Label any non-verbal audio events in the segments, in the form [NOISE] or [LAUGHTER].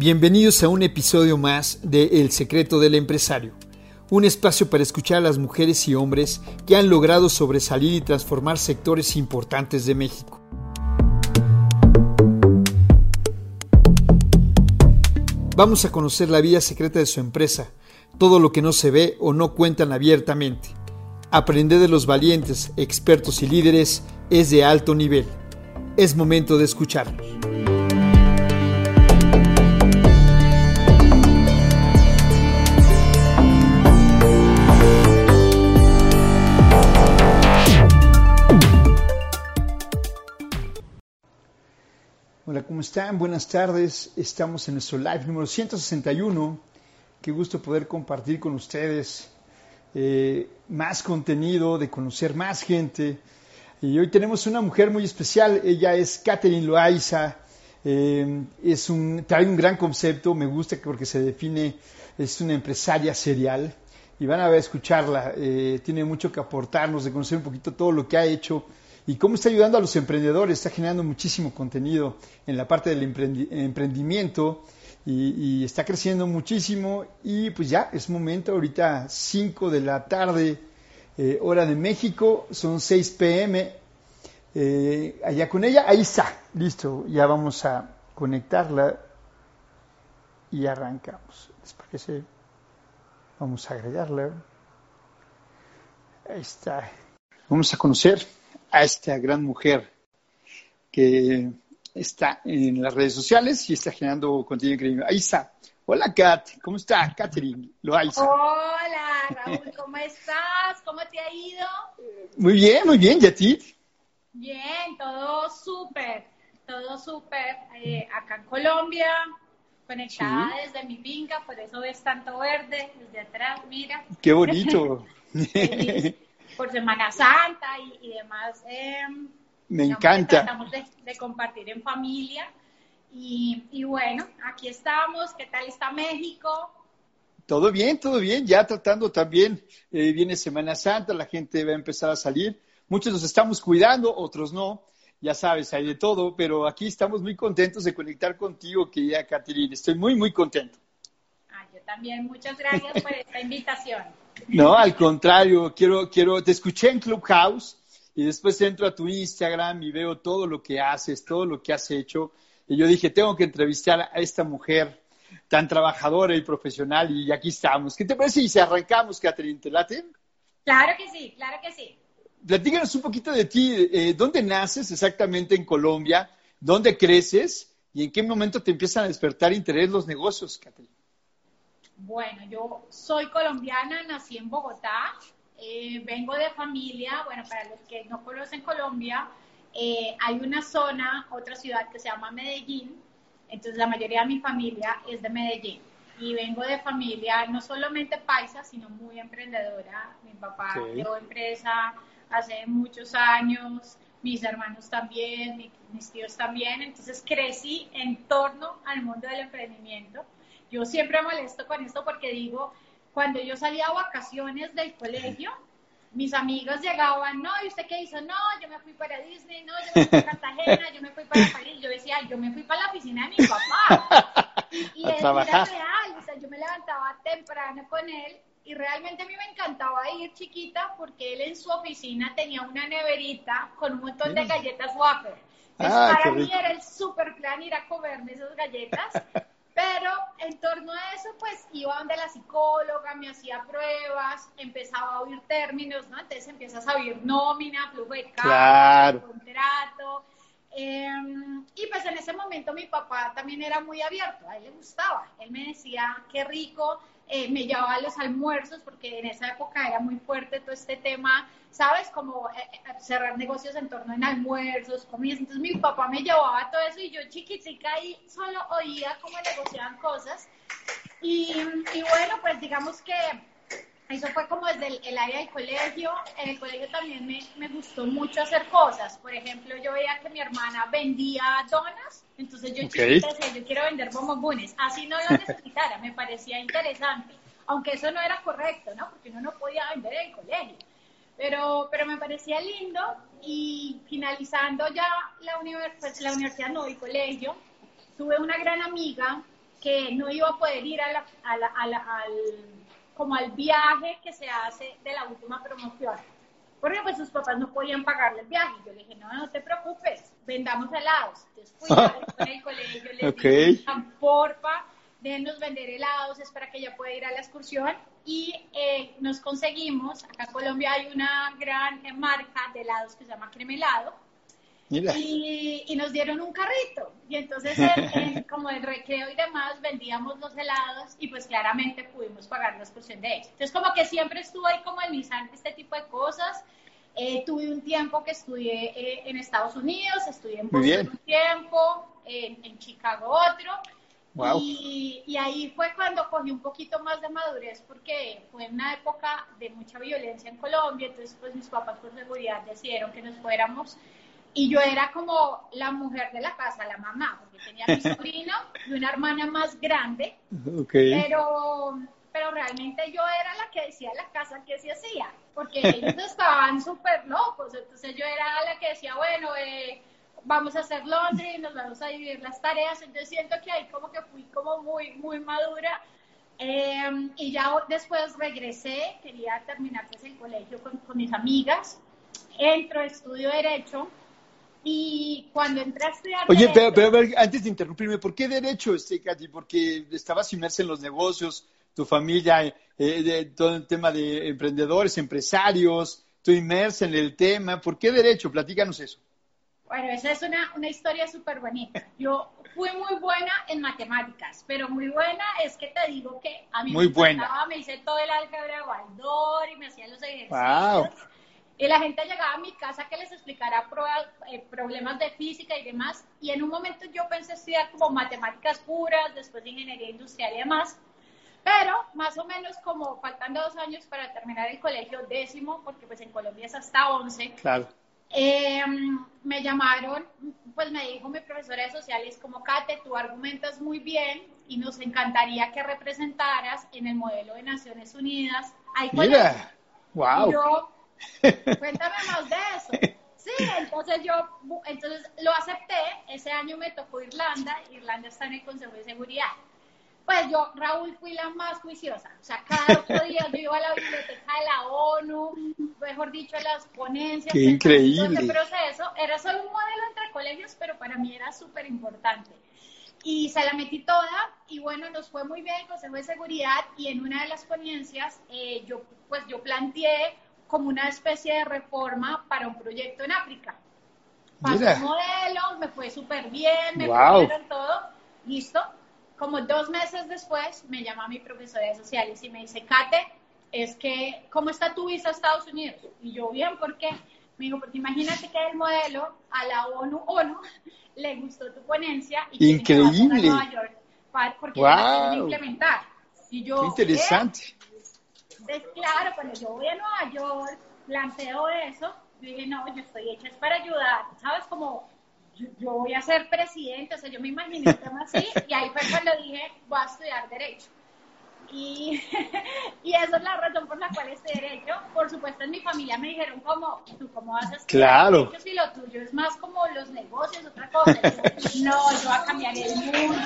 Bienvenidos a un episodio más de El secreto del empresario, un espacio para escuchar a las mujeres y hombres que han logrado sobresalir y transformar sectores importantes de México. Vamos a conocer la vida secreta de su empresa, todo lo que no se ve o no cuentan abiertamente. Aprender de los valientes, expertos y líderes es de alto nivel. Es momento de escucharlos. ¿Cómo están? Buenas tardes. Estamos en nuestro live número 161. Qué gusto poder compartir con ustedes eh, más contenido, de conocer más gente. Y hoy tenemos una mujer muy especial. Ella es Catherine Loaiza. Eh, es un, trae un gran concepto. Me gusta porque se define, es una empresaria serial. Y van a ver, escucharla. Eh, tiene mucho que aportarnos, de conocer un poquito todo lo que ha hecho y cómo está ayudando a los emprendedores. Está generando muchísimo contenido en la parte del emprendimiento y, está creciendo muchísimo. Y pues ya es momento, ahorita 5 de la tarde, eh, hora de México, son 6 pm. Eh, allá con ella, ahí está, listo, ya vamos a conectarla y arrancamos. ¿Les parece? Vamos a agregarla. Ahí está. Vamos a conocer a esta gran mujer que está en las redes sociales y está generando contenido increíble. Está. Hola, Kat. ¿Cómo está, Catherine Hola, Raúl. ¿Cómo estás? ¿Cómo te ha ido? Muy bien, muy bien. ¿Y a ti? Bien, todo súper. Todo súper. Eh, acá en Colombia, conectada desde mi finca, por eso ves tanto verde desde atrás, mira. Qué bonito. [LAUGHS] por Semana Santa y, demás. Em, Me encanta. Tratamos de, compartir en familia. Y, bueno, aquí estamos. ¿Qué tal está México? Todo bien, todo bien. Ya tratando también, eh, viene Semana Santa, la gente va a empezar a salir. Muchos nos estamos cuidando, otros no. Ya sabes, hay de todo, pero aquí estamos muy contentos de conectar contigo, querida Caterina. Estoy muy, muy contento. Ah, yo también. Muchas gracias por esta invitación. [LAUGHS] No, al contrario, quiero, quiero, te escuché en Clubhouse y después entro a tu Instagram y veo todo lo que haces, todo lo que has hecho. Y yo dije, tengo que entrevistar a esta mujer tan trabajadora y profesional y aquí estamos. ¿Qué te parece si arrancamos, Catherine? ¿Te late? Claro que sí, claro que sí. Platícanos un poquito de ti. Eh, ¿Dónde naces exactamente en Colombia? ¿Dónde creces? ¿Y en qué momento te empiezan a despertar interés los negocios, Catherine? Bueno, yo soy colombiana, nací en Bogotá, eh, vengo de familia, bueno, para los que no conocen Colombia, eh, hay una zona, otra ciudad que se llama Medellín, entonces la mayoría de mi familia es de Medellín. Y vengo de familia no solamente paisa, sino muy emprendedora. Mi papá creó empresa hace muchos años, mis hermanos también, mis tíos también. Entonces crecí en torno al mundo del emprendimiento. Yo siempre molesto con esto porque digo, cuando yo salía a vacaciones del colegio, mis amigos llegaban, no, ¿y usted qué hizo? No, yo me fui para Disney, no, yo me fui para Cartagena, yo me fui para París. Yo decía, yo me fui para la oficina de mi papá. [LAUGHS] Y él era real, o sea, yo me levantaba temprano con él y realmente a mí me encantaba ir chiquita porque él en su oficina tenía una neverita con un montón de galletas wafer. Entonces, ah, para mí era el super plan ir a comerme esas galletas pero en torno a eso, pues iba donde la psicóloga, me hacía pruebas, empezaba a oír términos, ¿no? Entonces empiezas a oír nómina, flujo de caja, contrato. Em, y pues en ese momento mi papá también era muy abierto, a él le gustaba. Él me decía, qué rico, eh, me llevaba a los almuerzos, porque en esa época era muy fuerte todo este tema ¿sabes? Como eh, eh, cerrar negocios en torno en almuerzos, comidas. Entonces mi papá me llevaba todo eso y yo chiquitica y solo oía cómo negociaban cosas. Y, y bueno, pues digamos que eso fue como desde el, área del colegio. En el colegio también me, me, gustó mucho hacer cosas. Por ejemplo, yo veía que mi hermana vendía donas, entonces yo chiquita decía, yo quiero vender bombones. Así no lo necesitara, me parecía interesante. Aunque eso no era correcto, ¿no? Porque uno no podía vender en el colegio. Pero, pero me parecía lindo y finalizando ya la, univers pues, la universidad, no, el colegio, tuve una gran amiga que no iba a poder ir a la, al, como al viaje que se hace de la última promoción. Porque pues sus papás no podían pagarle el viaje. Yo le dije, no, no te preocupes, vendamos helados. Entonces fui [LAUGHS] con el colegio, le dije, porfa, déjenos vender helados, es para que ella pueda ir a la excursión. Y eh, nos conseguimos, acá en Colombia hay una gran marca de helados que se llama Cremelado y, y, nos dieron un carrito. Y entonces, [LAUGHS] como el recreo y demás, vendíamos los helados y pues claramente pudimos pagar la excursión de ellos. Entonces, como que siempre estuve ahí como en mi sangre este tipo de cosas. Eh, tuve un tiempo que estudié eh, en Estados Unidos, estudié en Boston un tiempo, en, Chicago otro. Y, y, ahí fue cuando cogí un poquito más de madurez porque fue una época de mucha violencia en Colombia, entonces pues mis papás por seguridad decidieron que nos fuéramos y yo era como la mujer de la casa, la mamá, porque tenía mi [LAUGHS] sobrino y una hermana más grande. Pero, pero realmente yo era la que decía la casa que se hacía, porque ellos [LAUGHS] estaban súper locos. Entonces yo era la que decía, bueno, eh, vamos a hacer laundry, nos vamos a dividir las tareas. Entonces siento que ahí como que fui como muy, muy madura. Em, y ya después regresé, quería terminar pues, el colegio con, con mis amigas. Entro, estudio Derecho y cuando entré a. Oye, pero, antes de interrumpirme, ¿por qué derecho, este, Katy? Porque estabas inmersa en los negocios, tu familia, eh, de, todo el tema de emprendedores, empresarios, tú inmersa en el tema. ¿Por qué derecho? Platícanos eso. Bueno, esa es una, una historia súper bonita. Yo fui muy buena en matemáticas, pero muy buena es que te digo que a mí muy me buena. me hice todo el álgebra de Waldor y me hacían los ejercicios. Wow. Y la gente llegaba a mi casa que les explicara eh, problemas de física y demás. Y en un momento yo pensé estudiar como matemáticas puras, después ingeniería industrial y demás. Pero más o menos como faltando dos años para terminar el colegio décimo, porque pues en Colombia es hasta once. Claro. Em, me llamaron, pues me dijo mi profesora de sociales como, Kate, tú argumentas muy bien y nos encantaría que representaras en el modelo de Naciones Unidas. Mira, wow. Cuéntame más de eso. Sí, entonces yo, entonces lo acepté, ese año me tocó Irlanda, Irlanda está en el Consejo de Seguridad. Pues yo, Raúl, fui la más juiciosa. O sea, cada otro día yo iba a la biblioteca de la ONU, mejor dicho, a las ponencias. Qué increíble. proceso era solo un modelo entre colegios, pero para mí era súper importante. Y se la metí toda y bueno, nos fue muy bien el Consejo de Seguridad y en una de las ponencias eh, yo, pues yo planteé como una especie de reforma para un proyecto en África. Pasé modelo, me fue súper bien, me wow. todo, listo. Como dos meses después me llama mi profesora de sociales y me dice, Kate, es que, ¿cómo está tu visa a Estados Unidos? Y yo, bien, ¿por qué? Me dijo, porque imagínate que el modelo a la ONU, [LAUGHS] ONU, le gustó tu ponencia y Increíble. a Nueva York porque wow. implementar. Y yo, interesante. Entonces, claro, cuando yo voy a Nueva York, planteo eso, yo dije, no, yo estoy hecha para ayudar, ¿sabes? Como yo, voy a ser presidente, o sea, yo me imaginé tema así, y ahí fue cuando dije, voy a estudiar Derecho. Y, [LAUGHS] y esa es la razón por la cual estoy derecho. Por supuesto, en mi familia me dijeron, como, ¿tú cómo estudiar claro. si lo tuyo es más como los negocios, otra cosa? [LAUGHS] no, yo voy a cambiar el mundo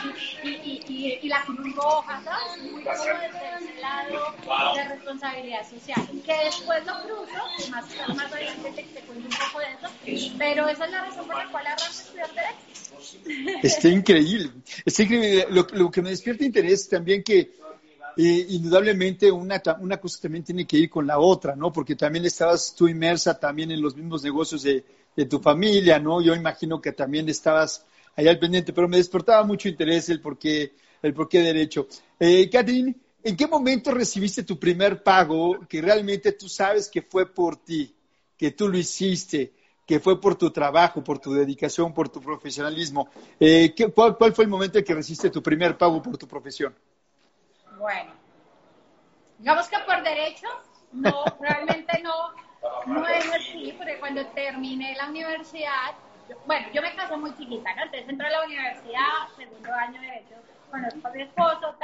y, y, y, la Cruz Roja, ¿sabes? Muy como desde ese lado de responsabilidad social. Que después lo cruzo, más, más adelante te, te cuento un poco de eso, pero esa es la razón por la cual arranco a estudiar Derecho. Está increíble. Está increíble. Lo, lo que me despierta interés también que indudablemente una, una cosa también tiene que ir con la otra, ¿no? Porque también estabas tú inmersa también en los mismos negocios de, de tu familia, ¿no? Yo imagino que también estabas allá al pendiente, pero me despertaba mucho interés el por qué, el por qué derecho. Eh, ¿en qué momento recibiste tu primer pago que realmente tú sabes que fue por ti, que tú lo hiciste, que fue por tu trabajo, por tu dedicación, por tu profesionalismo? Eh, cuál, ¿Cuál fue el momento en que recibiste tu primer pago por tu profesión? Bueno, digamos que por derecho, no, realmente no, no es así, porque cuando terminé la universidad, bueno, yo me casé muy chiquita, ¿no? Entonces entré a la universidad, segundo año de derecho, conozco a mi esposo,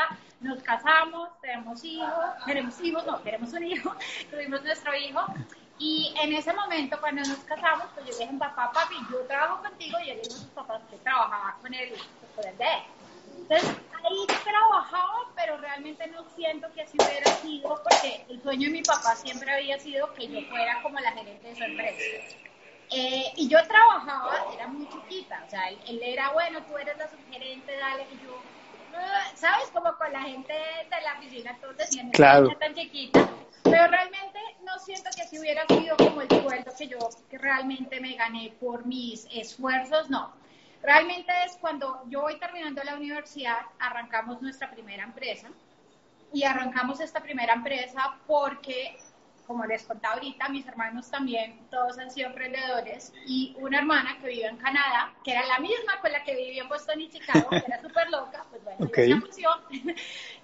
nos casamos, tenemos hijos, tenemos hijos, no, tenemos un hijo, [LAUGHS] tuvimos nuestro hijo, y en ese momento, cuando nos casamos, pues yo dije, papá, papi, yo trabajo contigo, y él dijo a sus papás que trabajaba con el, con el de él. Entonces, ahí trabajaba, pero realmente no siento que así hubiera sido, porque el sueño de mi papá siempre había sido que yo fuera como la gerente de su empresa. Eh, y yo trabajaba, era muy chiquita, o sea, él, era, bueno, tú eres la subgerente, dale, y yo, ah", ¿sabes? Como con la gente de la oficina, todos decían, claro. tan chiquita, pero realmente no siento que así hubiera sido como el sueldo que yo que realmente me gané por mis esfuerzos, no. Realmente es cuando yo voy terminando la universidad, arrancamos nuestra primera empresa y arrancamos esta primera empresa porque como les contaba ahorita, mis hermanos también, todos han sido emprendedores, y una hermana que vive en Canadá, que era la misma con la que vivía en Boston y Chicago, que era súper loca, pues bueno, okay. función. [LAUGHS]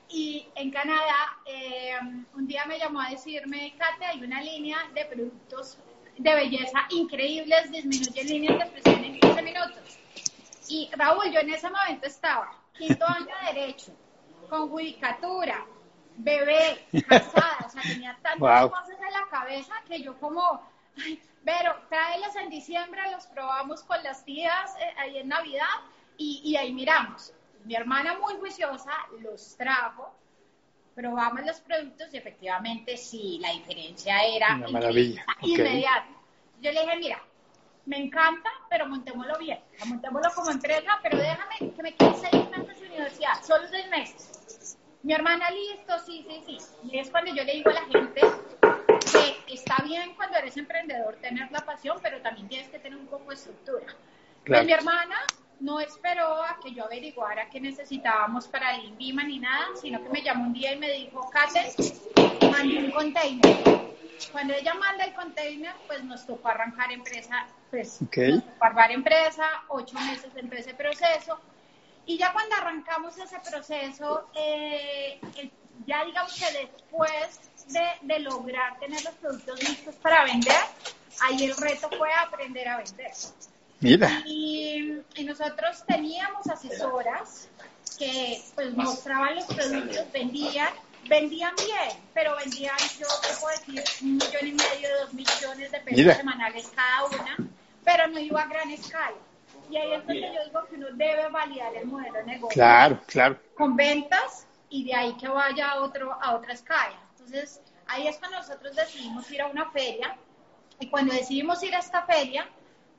y en Canadá, eh, un día me llamó a decirme, Kate, hay una línea de productos de belleza increíbles, disminuyen líneas de expresión en 15 minutos. Y Raúl, yo en ese momento estaba quinto año de Derecho, con judicatura, bebé, casada, o sea, tenía tantas cosas en la cabeza que yo como, ay, pero tráelos en diciembre, los probamos con las tías eh, ahí en Navidad y, y, ahí miramos. Mi hermana muy juiciosa los trajo, probamos los productos y efectivamente sí, la diferencia era Una maravilla. inmediata. Yo le dije, mira, me encanta, pero montémoslo bien, montémoslo como empresa, pero déjame que me quede seis meses de universidad, solo seis meses mi hermana, listo, sí, sí, sí. Y es cuando yo le digo a la gente que está bien cuando eres emprendedor tener la pasión, pero también tienes que tener un poco de estructura. Pues mi hermana no esperó a que yo averiguara qué necesitábamos para el INVIMA ni nada, sino que me llamó un día y me dijo, Kate, mandé un container. Cuando ella manda el container, pues nos tocó arrancar empresa, pues okay. empresa, ocho meses dentro de ese proceso, y ya cuando arrancamos ese proceso, eh, ya digamos que después de, lograr tener los productos listos para vender, ahí el reto fue aprender a vender. Mira. Y, nosotros teníamos asesoras que pues mostraban los productos, vendían, vendían bien, pero vendían, yo te puedo decir, un millón y medio, dos millones de pesos semanales cada una, pero no iba a gran escala. Y ahí es donde yo digo que uno debe validar el modelo de negocio. Claro, claro. Con ventas y de ahí que vaya a, otro, a otra escala. Entonces, ahí es cuando nosotros decidimos ir a una feria. Y cuando decidimos ir a esta feria,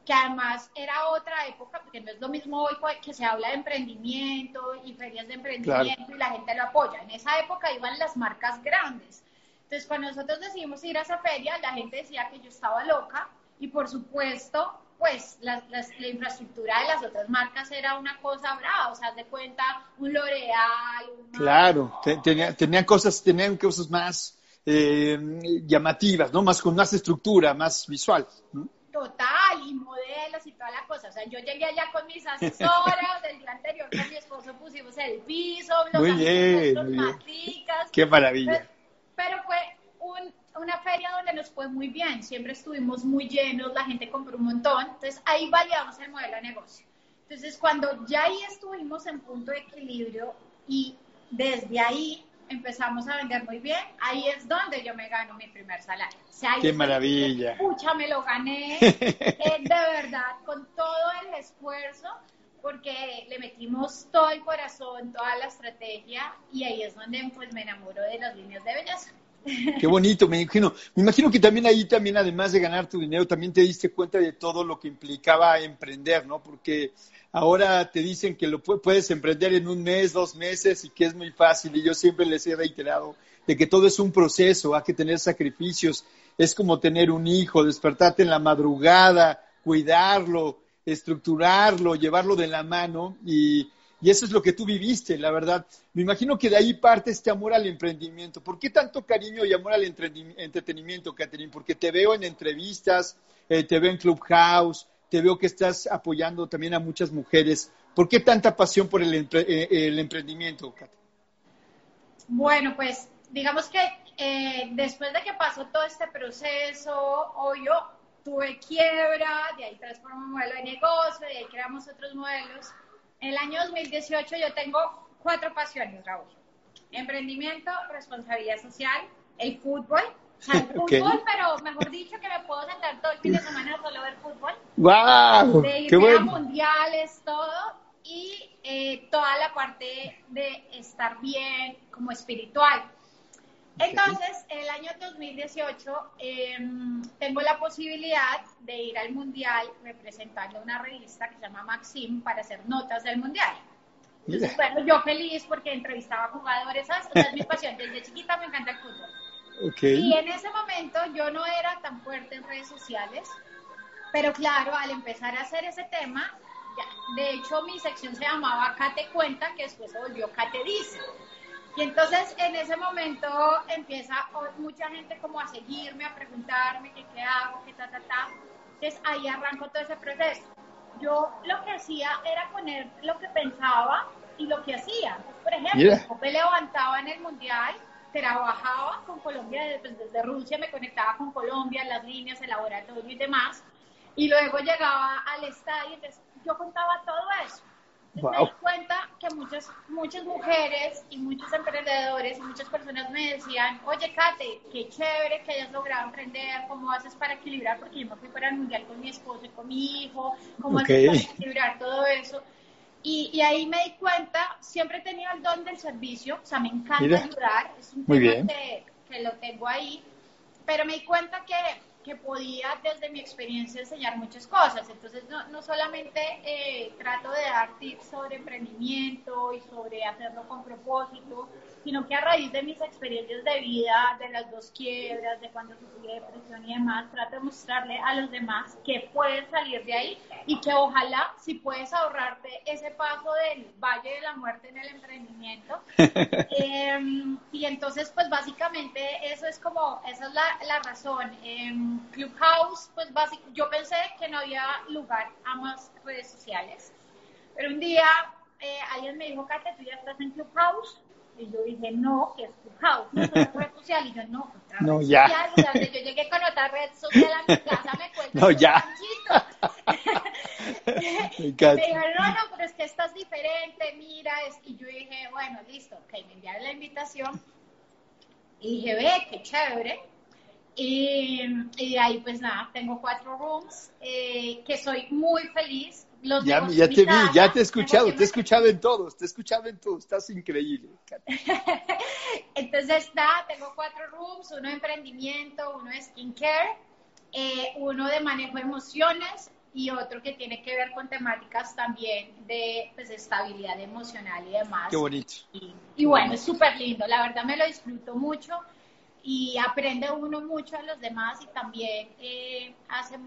que además era otra época, porque no es lo mismo hoy que se habla de emprendimiento y ferias de emprendimiento y la gente lo apoya. En esa época iban las marcas grandes. Entonces, cuando nosotros decidimos ir a esa feria, la gente decía que yo estaba loca y por supuesto pues la, infraestructura de las otras marcas era una cosa brava, o sea, de cuenta un L'Oreal. Claro, tenían cosas, tenían cosas más eh, llamativas, ¿no? Más con más estructura, más visual. Total, y modelos y toda la cosa. O sea, yo llegué allá con mis asesoras, el día anterior con mi esposo pusimos el piso, los muy bien, Qué maravilla. pero fue una feria donde nos fue muy bien, siempre estuvimos muy llenos, la gente compró un montón, entonces ahí validamos el modelo de negocio. Entonces cuando ya ahí estuvimos en punto de equilibrio y desde ahí empezamos a vender muy bien, ahí es donde yo me gano mi primer salario. ¡Qué maravilla! Pucha, me lo gané, [LAUGHS] eh, de verdad, con todo el esfuerzo, porque le metimos todo el corazón, toda la estrategia, y ahí es donde pues me enamoro de las líneas de belleza. Qué bonito, me imagino. Me imagino que también ahí, también además de ganar tu dinero, también te diste cuenta de todo lo que implicaba emprender, ¿no? Porque ahora te dicen que lo puedes emprender en un mes, dos meses y que es muy fácil. Y yo siempre les he reiterado de que todo es un proceso, hay que tener sacrificios. Es como tener un hijo, despertarte en la madrugada, cuidarlo, estructurarlo, llevarlo de la mano y y eso es lo que tú viviste, la verdad. Me imagino que de ahí parte este amor al emprendimiento. ¿Por qué tanto cariño y amor al entretenimiento, Catherine? Porque te veo en entrevistas, eh, te veo en Clubhouse, te veo que estás apoyando también a muchas mujeres. ¿Por qué tanta pasión por el, eh, emprendimiento, Catherine? Bueno, pues digamos que eh, después de que pasó todo este proceso, yo tuve quiebra, de ahí transformamos un modelo de negocio, de ahí creamos otros modelos en el año 2018 yo tengo cuatro pasiones, Raúl. Emprendimiento, responsabilidad social, el fútbol. O sea, el [LAUGHS] fútbol, pero mejor dicho que me puedo sentar todo el fin de semana solo ver fútbol. ¡Wow! De ir a mundiales, todo. Y eh, toda la parte de estar bien como espiritual. Entonces, el año 2018 em, tengo la posibilidad de ir al Mundial representando una revista que se llama Maxim para hacer notas del Mundial. bueno, yo feliz porque entrevistaba jugadores, esa es mi pasión, desde chiquita me encanta el fútbol. Y en ese momento yo no era tan fuerte en redes sociales, pero claro, al empezar a hacer ese tema, de hecho mi sección se llamaba Cate Cuenta, que después se volvió Cate Dice. Y entonces en ese momento empieza mucha gente como a seguirme, a preguntarme qué, qué hago, qué ta, ta, ta. Entonces ahí arranco todo ese proceso. Yo lo que hacía era poner lo que pensaba y lo que hacía. por ejemplo, yo me levantaba en el mundial, trabajaba con Colombia desde, pues, desde Rusia, me conectaba con Colombia, las líneas, el laboratorio y demás. Y luego llegaba al estadio, entonces yo contaba todo eso. Me di cuenta que muchas, muchas mujeres y muchos emprendedores y muchas personas me decían, oye, Kate, qué chévere que hayas logrado emprender, ¿cómo haces para equilibrar? Porque yo me fui para el mundial con mi esposo y con mi hijo, ¿cómo haces para equilibrar todo eso? Y, y, ahí me di cuenta, siempre he tenido el don del servicio, o sea, me encanta ayudar, es un tema que, que lo tengo ahí, pero me di cuenta que que podía desde mi experiencia enseñar muchas cosas. Entonces, no, no solamente eh, trato de dar tips sobre emprendimiento y sobre hacerlo con propósito, sino que a raíz de mis experiencias de vida, de las dos quiebras, de cuando sufrí depresión y demás, trato de mostrarle a los demás que puedes salir de ahí y que ojalá si puedes ahorrarte ese paso del valle de la muerte en el emprendimiento. [LAUGHS] Em, y entonces, pues básicamente eso es como, esa es la, la razón. Eh, Clubhouse, pues básicamente, yo pensé que no había lugar a más redes sociales, pero un día eh, alguien me dijo, Kate, ¿tú ya estás en Clubhouse? Y yo dije, no, que es Clubhouse, no es una red social. Y yo, no, otra no, red ya. social. yo llegué con otra red social a mi casa, me cuento [LAUGHS] no, ya. [LAUGHS] me, dijeron, no, no, pero es que estás diferente, mira. Es... Y yo dije, bueno, listo, ok, me enviaron la invitación. Y dije, ve, qué chévere y, de ahí, pues nada, tengo cuatro rooms, eh, que soy muy feliz. Los ya, ya te vi, ya te he escuchado, te he escuchado en todos, te he escuchado en todos, estás increíble. [LAUGHS] Entonces, nada, tengo cuatro rooms, uno de emprendimiento, uno de skincare, eh, uno de manejo de emociones y otro que tiene que ver con temáticas también de pues, estabilidad emocional y demás. Qué bonito. Y, y bueno, es súper lindo, la verdad me lo disfruto mucho y aprende uno mucho a los demás y también eh, hace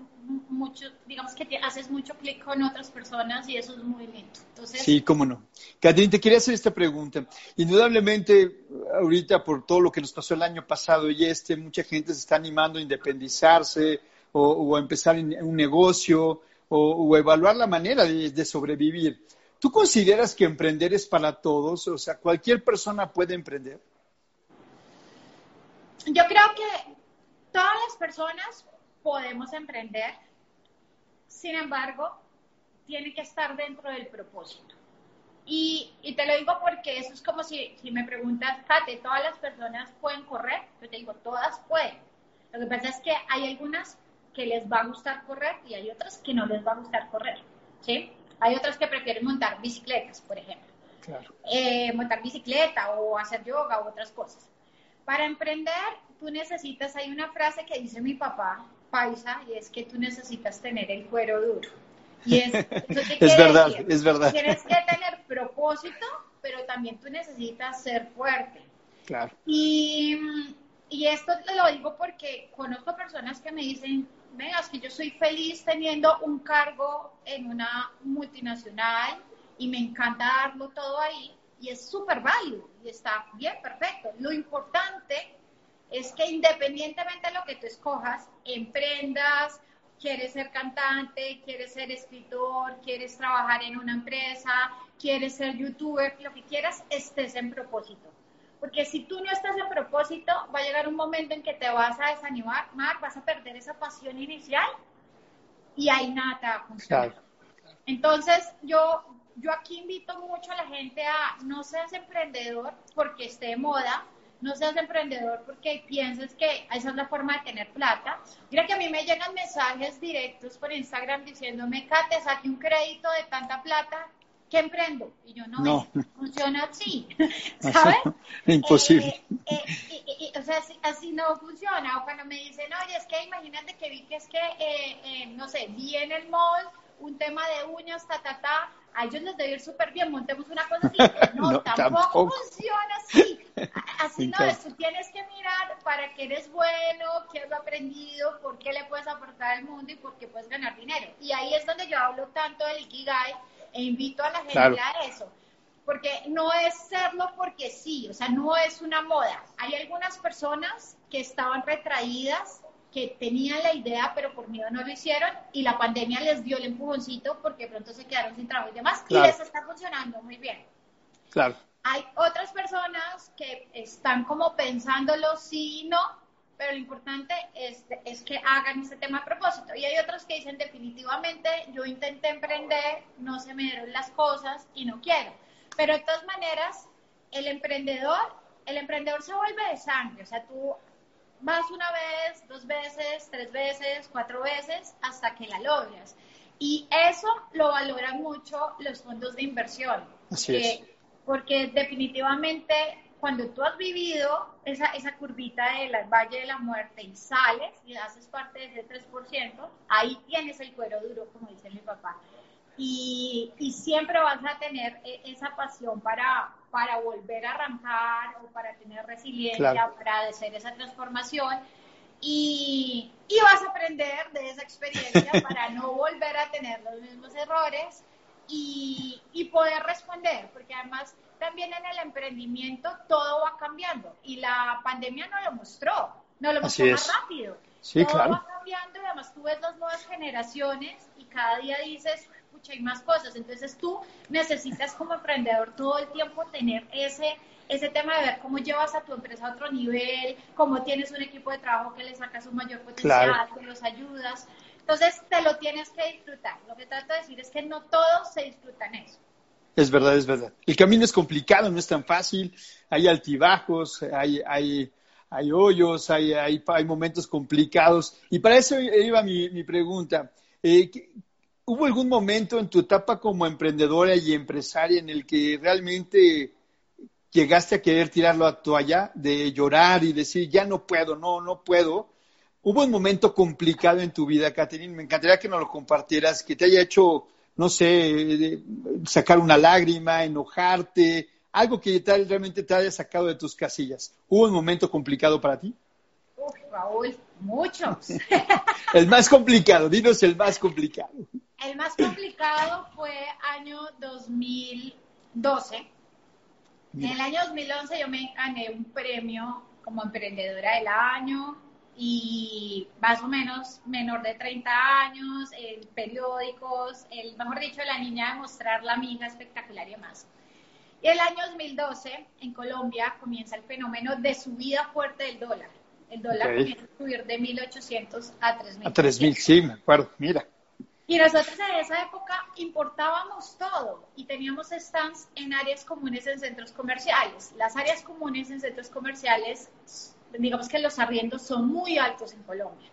mucho, digamos que haces mucho clic con otras personas y eso es muy lindo. Entonces, sí, cómo no. Catherine, te quería hacer esta pregunta. Indudablemente, ahorita por todo lo que nos pasó el año pasado y este, mucha gente se está animando a independizarse o, a empezar un negocio o, evaluar la manera de, de sobrevivir. ¿Tú consideras que emprender es para todos? O sea, cualquier persona puede emprender yo creo que todas las personas podemos emprender, sin embargo, tiene que estar dentro del propósito. Y, te lo digo porque eso es como si, si me preguntas, Kate, ¿todas las personas pueden correr? Yo te digo, todas pueden. Lo que pasa es que hay algunas que les va a gustar correr y hay otras que no les va a gustar correr. ¿sí? Hay otras que prefieren montar bicicletas, por ejemplo. Claro. Eh, montar bicicleta o hacer yoga u otras cosas. Para emprender, tú necesitas, hay una frase que dice mi papá, paisa, y es que tú necesitas tener el cuero duro. Y es, [LAUGHS] es verdad, es verdad. Tienes que tener propósito, pero también tú necesitas ser fuerte. Claro. Y, y esto te lo digo porque conozco personas que me dicen, venga, es que yo soy feliz teniendo un cargo en una multinacional y me encanta darlo todo ahí, y es súper válido y está bien, perfecto. Lo importante es que independientemente de lo que tú escojas, emprendas, quieres ser cantante, quieres ser escritor, quieres trabajar en una empresa, quieres ser youtuber, lo que quieras, estés en propósito. Porque si tú no estás en propósito, va a llegar un momento en que te vas a desanimar, vas a perder esa pasión inicial y ahí nada te va a funcionar. Entonces, yo yo aquí invito mucho a la gente a no seas emprendedor porque esté de moda, no seas emprendedor porque pienses que esa es la forma de tener plata. Mira que a mí me llegan mensajes directos por Instagram diciéndome, Kate, saqué un crédito de tanta plata ¿qué emprendo? Y yo, no, No. funciona así, [LAUGHS] ¿sabes? Imposible. Eh, eh, o sea, así, así no funciona. O cuando me dicen, oye, es que imagínate que vi que es que, eh, eh, no sé, vi en el mall un tema de uñas, ta, ta, ta, a ellos les debe ir súper bien, montemos una cosa así. [LAUGHS] No, No, tampoco, tampoco. funciona así. [LAUGHS] Así no es, tú tienes que mirar para qué eres bueno, qué has aprendido, por qué le puedes aportar al mundo y por qué puedes ganar dinero. Y ahí es donde yo hablo tanto del Ikigai e invito a la gente Claro. a eso. Porque no es serlo porque sí, o sea, no es una moda. Hay algunas personas que estaban retraídas, que tenían la idea, pero por miedo no lo hicieron, y la pandemia les dio el empujoncito porque pronto se quedaron sin trabajo y demás, Claro. y les está funcionando muy bien. Claro. Hay otras personas que están como pensándolo sí y no, pero lo importante es, es que hagan ese tema a propósito. Y hay otros que dicen definitivamente, yo intenté emprender, no se me dieron las cosas y no quiero. Pero de todas maneras, el emprendedor, el emprendedor se vuelve de sangre. O sea, tú vas una vez, dos veces, tres veces, cuatro veces, hasta que la logras. Y eso lo valoran mucho los fondos de inversión. Así es. Eh, porque definitivamente cuando tú has vivido esa, esa curvita del Valle de la Muerte y sales y haces parte de ese 3%, ahí tienes el cuero duro, como dice mi papá. Y, y siempre vas a tener e- esa pasión para, para volver a arrancar o para tener resiliencia, Claro. para hacer esa transformación. Y, y vas a aprender de esa experiencia [LAUGHS] para no volver a tener los mismos errores y, y poder responder, porque además también en el emprendimiento todo va cambiando y la pandemia no lo mostró, no lo Así mostró más es. rápido. Sí, todo claro. va cambiando y además tú ves las nuevas generaciones y cada día dices, pucha, hay más cosas. Entonces tú necesitas como emprendedor todo el tiempo tener ese, ese tema de ver cómo llevas a tu empresa a otro nivel, cómo tienes un equipo de trabajo que le sacas un mayor potencial, Claro. que los ayudas. Entonces te lo tienes que disfrutar. Lo que trato de decir es que no todos se disfrutan eso. Es verdad, es verdad. El camino es complicado, no es tan fácil. Hay altibajos, hay, hay, hay hoyos, hay, hay, hay momentos complicados. Y para eso iba mi, mi pregunta. Eh, ¿qué- ¿Hubo algún momento en tu etapa como emprendedora y empresaria en el que realmente llegaste a querer tirar la toalla, de llorar y decir, ya no puedo, no, no puedo? ¿Hubo un momento complicado en tu vida, Catherine? Me encantaría que nos lo compartieras, que te haya hecho, no sé, de- sacar una lágrima, enojarte, algo que tal, realmente te haya sacado de tus casillas. ¿Hubo un momento complicado para ti? Uf, Raúl, muchos. [LAUGHS] El más complicado, dinos el más complicado. El más complicado fue año 2012. En el año 2011 yo me gané un premio como emprendedora del año y más o menos menor de 30 años, en periódicos, el mejor dicho, la niña de mostrar la amiga espectacular y demás. Y el año 2012 en Colombia comienza el fenómeno de subida fuerte del dólar. El dólar Ok. comienza a subir de 1.800 a 3.000. A 3.000, sí, me acuerdo, mira. Y nosotros en esa época importábamos todo y teníamos stands en áreas comunes en centros comerciales. Las áreas comunes en centros comerciales, digamos que los arriendos son muy altos en Colombia.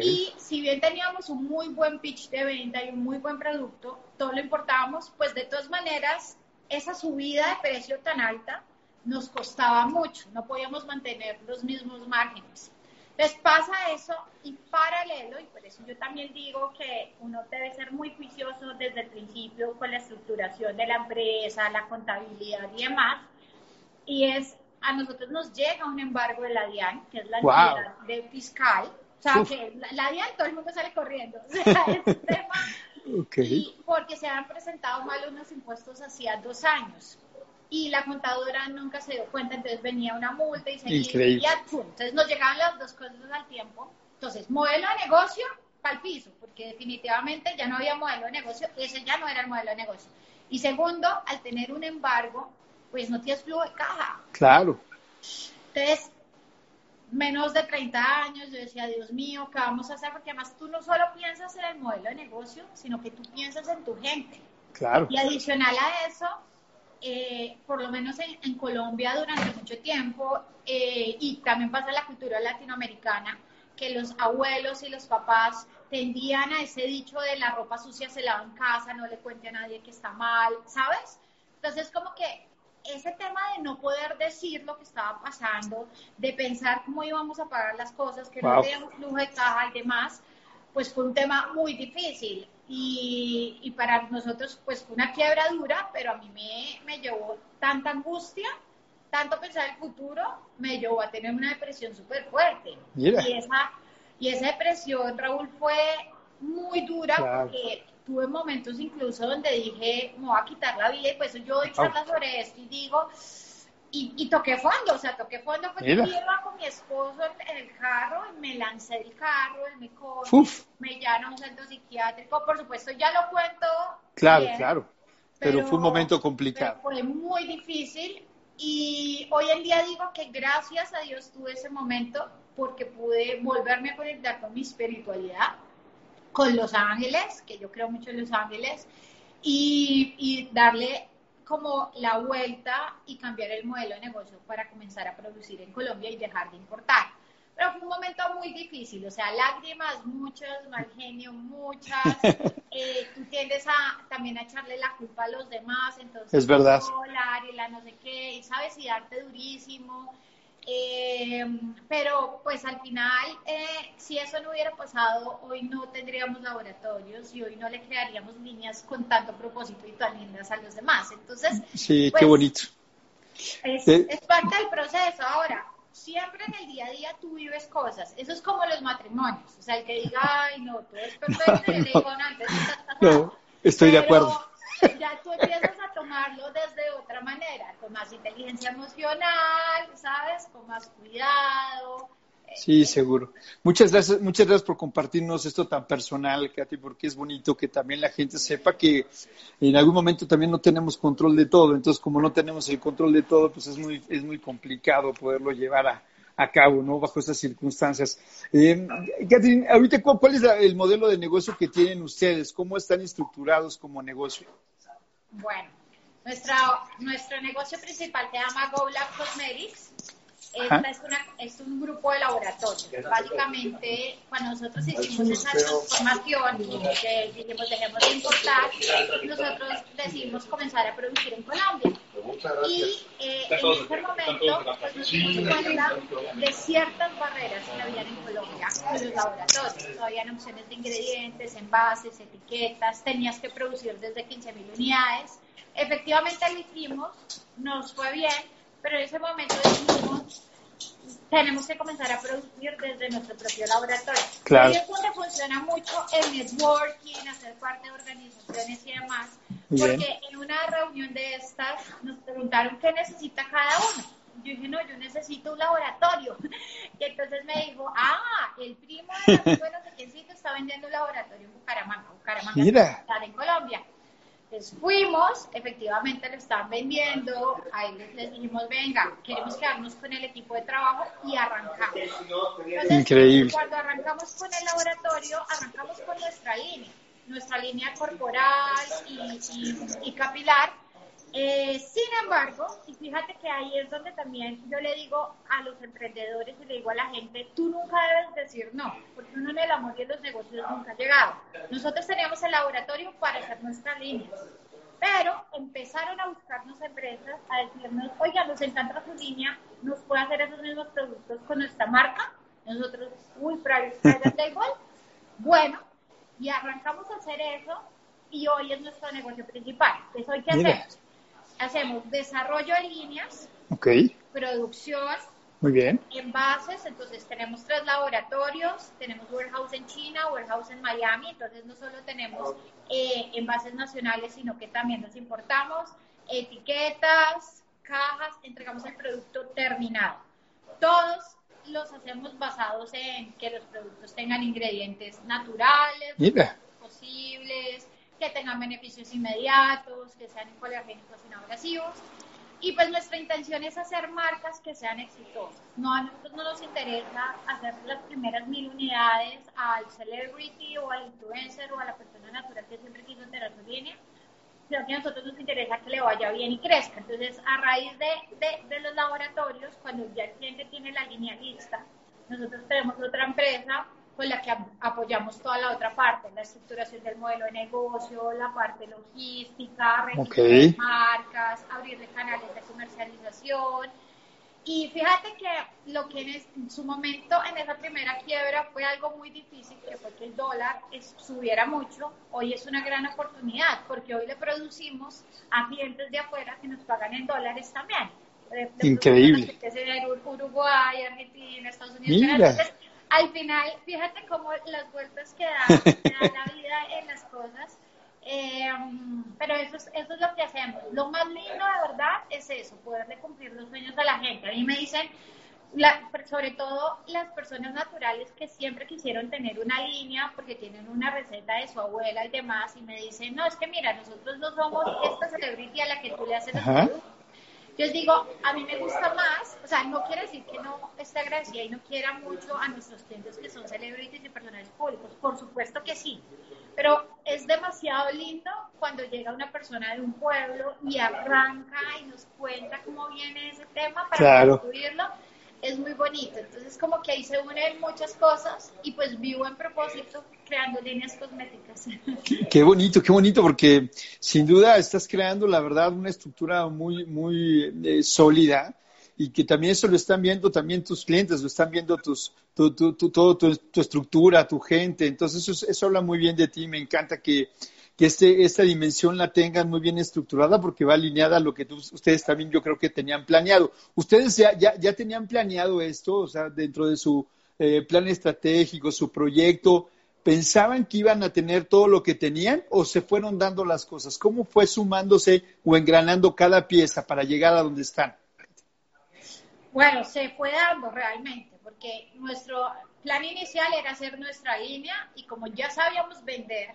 Y si bien teníamos un muy buen pitch de venta y un muy buen producto, todo lo importábamos, pues de todas maneras, esa subida de precio tan alta nos costaba mucho, no podíamos mantener los mismos márgenes. Entonces pasa eso y paralelo, y por eso yo también digo que uno debe ser muy juicioso desde el principio con la estructuración de la empresa, la contabilidad y demás, y es, a nosotros nos llega un embargo de la DIAN, que es la Wow. entidad de fiscal, o sea, Uf. que la, la DIAN todo el mundo sale corriendo, [LAUGHS] o sea, es un tema y porque se han presentado mal unos impuestos hacía dos años y la contadora nunca se dio cuenta, entonces venía una multa y se Increíble. y pum. entonces nos llegaban las dos cosas al tiempo. Entonces, modelo de negocio para el piso, porque definitivamente ya no había modelo de negocio, ese ya no era el modelo de negocio. Y segundo, al tener un embargo, pues no tienes flujo de caja. Claro. Entonces, menos de 30 años, yo decía, Dios mío, ¿qué vamos a hacer? Porque además tú no solo piensas en el modelo de negocio, sino que tú piensas en tu gente. Claro. Y adicional a eso, eh, por lo menos en, en Colombia durante mucho tiempo, eh, y también pasa en la cultura latinoamericana, que los abuelos y los papás tendían a ese dicho de la ropa sucia se lava en casa, no le cuente a nadie que está mal, ¿sabes? Entonces como que ese tema de no poder decir lo que estaba pasando, de pensar cómo íbamos a pagar las cosas, que no teníamos flujo de caja y demás, pues fue un tema muy difícil. Y, y, para nosotros pues fue una quiebra dura, pero a mí me, me llevó tanta angustia, tanto pensar el futuro, me llevó a tener una depresión súper fuerte. Y esa, y esa depresión, Raúl, fue muy dura porque tuve momentos incluso donde dije, me voy a quitar la vida y pues yo doy charlas sobre esto y digo, y, toqué fondo, o sea, toqué fondo porque yo iba con mi esposo en, el carro y me lancé del carro, él me coge, me llama a un centro psiquiátrico, por supuesto ya lo cuento. Claro, claro, pero, fue un momento complicado. Fue muy difícil y hoy en día digo que gracias a Dios tuve ese momento porque pude volverme a conectar con mi espiritualidad, con los ángeles, que yo creo mucho en los ángeles, y, y darle como la vuelta y cambiar el modelo de negocio para comenzar a producir en Colombia y dejar de importar. Pero fue un momento muy difícil, o sea, lágrimas muchas, mal genio muchas, [LAUGHS] eh, tú tiendes a también a echarle la culpa a los demás, entonces es verdad. y la no sé qué, y sabes, y darte durísimo, eh, pero pues al final, eh, si eso no hubiera pasado, hoy no tendríamos laboratorios y hoy no le crearíamos líneas con tanto propósito y tan lindas a los demás. Entonces, sí, qué pues, bonito. Es, es, parte del proceso. Ahora, siempre en el día a día tú vives cosas. Eso es como los matrimonios. O sea, el que diga, ay, no, todo es [LAUGHS] perfecto, y le digo, no, no, estoy de acuerdo ya tú empiezas tomarlo desde otra manera, con más inteligencia emocional, ¿sabes? Con más cuidado. Sí, seguro. Muchas gracias, muchas gracias por compartirnos esto tan personal, Katy, porque es bonito que también la gente sepa que en algún momento también no tenemos control de todo. Entonces, como no tenemos el control de todo, pues es muy, es muy complicado poderlo llevar a, a cabo, ¿no? Bajo estas circunstancias. Eh, Catherine, ahorita, ¿cuál, es el modelo de negocio que tienen ustedes? ¿Cómo están estructurados como negocio? Bueno, nuestra, nuestro negocio principal se llama Go Cosmetics. Esta es, una, es un grupo de laboratorio. Básicamente, cuando nosotros hicimos esa transformación y que dijimos dejemos de importar, nosotros decidimos comenzar a producir en Colombia. Y eh, en ese momento pues, nos dimos cuenta de ciertas barreras que había en Colombia con los laboratorios. Habían opciones de ingredientes, envases, etiquetas, tenías que producir desde 15.000 unidades. Efectivamente lo hicimos, nos fue bien, pero en ese momento dijimos, tenemos que comenzar a producir desde nuestro propio laboratorio. Claro. Y es donde funciona mucho el networking, hacer parte de organizaciones y demás, porque en una reunión de estas nos preguntaron qué necesita cada uno. Yo dije, no, yo necesito un laboratorio. [LAUGHS] Y entonces me dijo, ah, el primo de la no sé quiéncito está vendiendo un laboratorio en Bucaramanga. Bucaramanga Mira. en Colombia. Entonces fuimos, efectivamente lo estaban vendiendo, ahí les, dijimos, venga, queremos quedarnos con el equipo de trabajo y arrancamos. Increíble. Cuando arrancamos con el laboratorio, arrancamos con nuestra línea, nuestra línea corporal y capilar, eh, sin embargo, y fíjate que ahí es donde también yo le digo a los emprendedores y le digo a la gente, tú nunca debes decir no, porque uno en el amor y en los negocios nunca ha llegado. Nosotros teníamos el laboratorio para hacer nuestras líneas, pero empezaron a buscarnos empresas, a decirnos, oiga, nos encanta su línea, nos puede hacer esos mismos productos con nuestra marca. Nosotros, uy, private label. Bueno, y arrancamos a hacer eso y hoy es nuestro negocio principal. Eso hay que hacer hacemos desarrollo de líneas, producción, Muy bien. envases, entonces tenemos tres laboratorios, tenemos warehouse en China, warehouse en Miami, entonces no solo tenemos eh, envases nacionales, sino que también los importamos, etiquetas, cajas, entregamos el producto terminado. Todos los hacemos basados en que los productos tengan ingredientes naturales, posibles, que tengan beneficios inmediatos, que sean no agresivos. Y pues nuestra intención es hacer marcas que sean exitosas. No, a nosotros no nos interesa hacer las primeras mil unidades al celebrity o al influencer o a la persona natural que siempre quiso tener su línea, sino que a nosotros nos interesa que le vaya bien y crezca. Entonces, a raíz de, de, de los laboratorios, cuando ya el cliente tiene la línea lista, nosotros tenemos otra empresa con la que apoyamos toda la otra parte, la estructuración del modelo de negocio, la parte logística, de marcas, abrirle canales de comercialización. Y fíjate que lo que en, su momento, en esa primera quiebra, fue algo muy difícil, que fue que el dólar subiera mucho. Hoy es una gran oportunidad, porque hoy le producimos a clientes de afuera que nos pagan en dólares también. Increíble. Uruguay, Argentina, Estados Unidos al final, fíjate cómo las vueltas [LAUGHS] que da, la vida en las cosas. Eh, pero eso es, eso es lo que hacemos. Lo más lindo de verdad es eso, poderle cumplir los sueños a la gente. A mí me dicen, sobre todo las personas naturales que siempre quisieron tener una línea porque tienen una receta de su abuela y demás, y me dicen, no, es que mira, nosotros no somos esta celebrity a la que tú le haces los yo les digo, a mí me gusta más, o sea, no quiere decir que no esté agradecida y no quiera mucho a nuestros clientes que son celebrities y personajes públicos, por supuesto que sí, pero es demasiado lindo cuando llega una persona de un pueblo y arranca y nos cuenta cómo viene ese tema para claro es muy bonito. Entonces, como que ahí se unen muchas cosas y pues vivo en propósito creando líneas cosméticas. [LAUGHS] Qué, bonito, qué bonito, porque sin duda estás creando, la verdad, una estructura muy, muy eh, sólida y que también eso lo están viendo también tus clientes, lo están viendo tus, tu, tu, tu, tu, estructura, tu gente. Entonces, eso, eso habla muy bien de ti. Me encanta que que este, esta dimensión la tengan muy bien estructurada porque va alineada a lo que ustedes también yo creo que tenían planeado. ¿Ustedes ya, ya, tenían planeado esto, o sea, dentro de su eh, plan estratégico, su proyecto? ¿Pensaban que iban a tener todo lo que tenían o se fueron dando las cosas? ¿Cómo fue sumándose o engranando cada pieza para llegar a donde están? Bueno, se fue dando realmente, porque nuestro plan inicial era hacer nuestra línea y como ya sabíamos vender,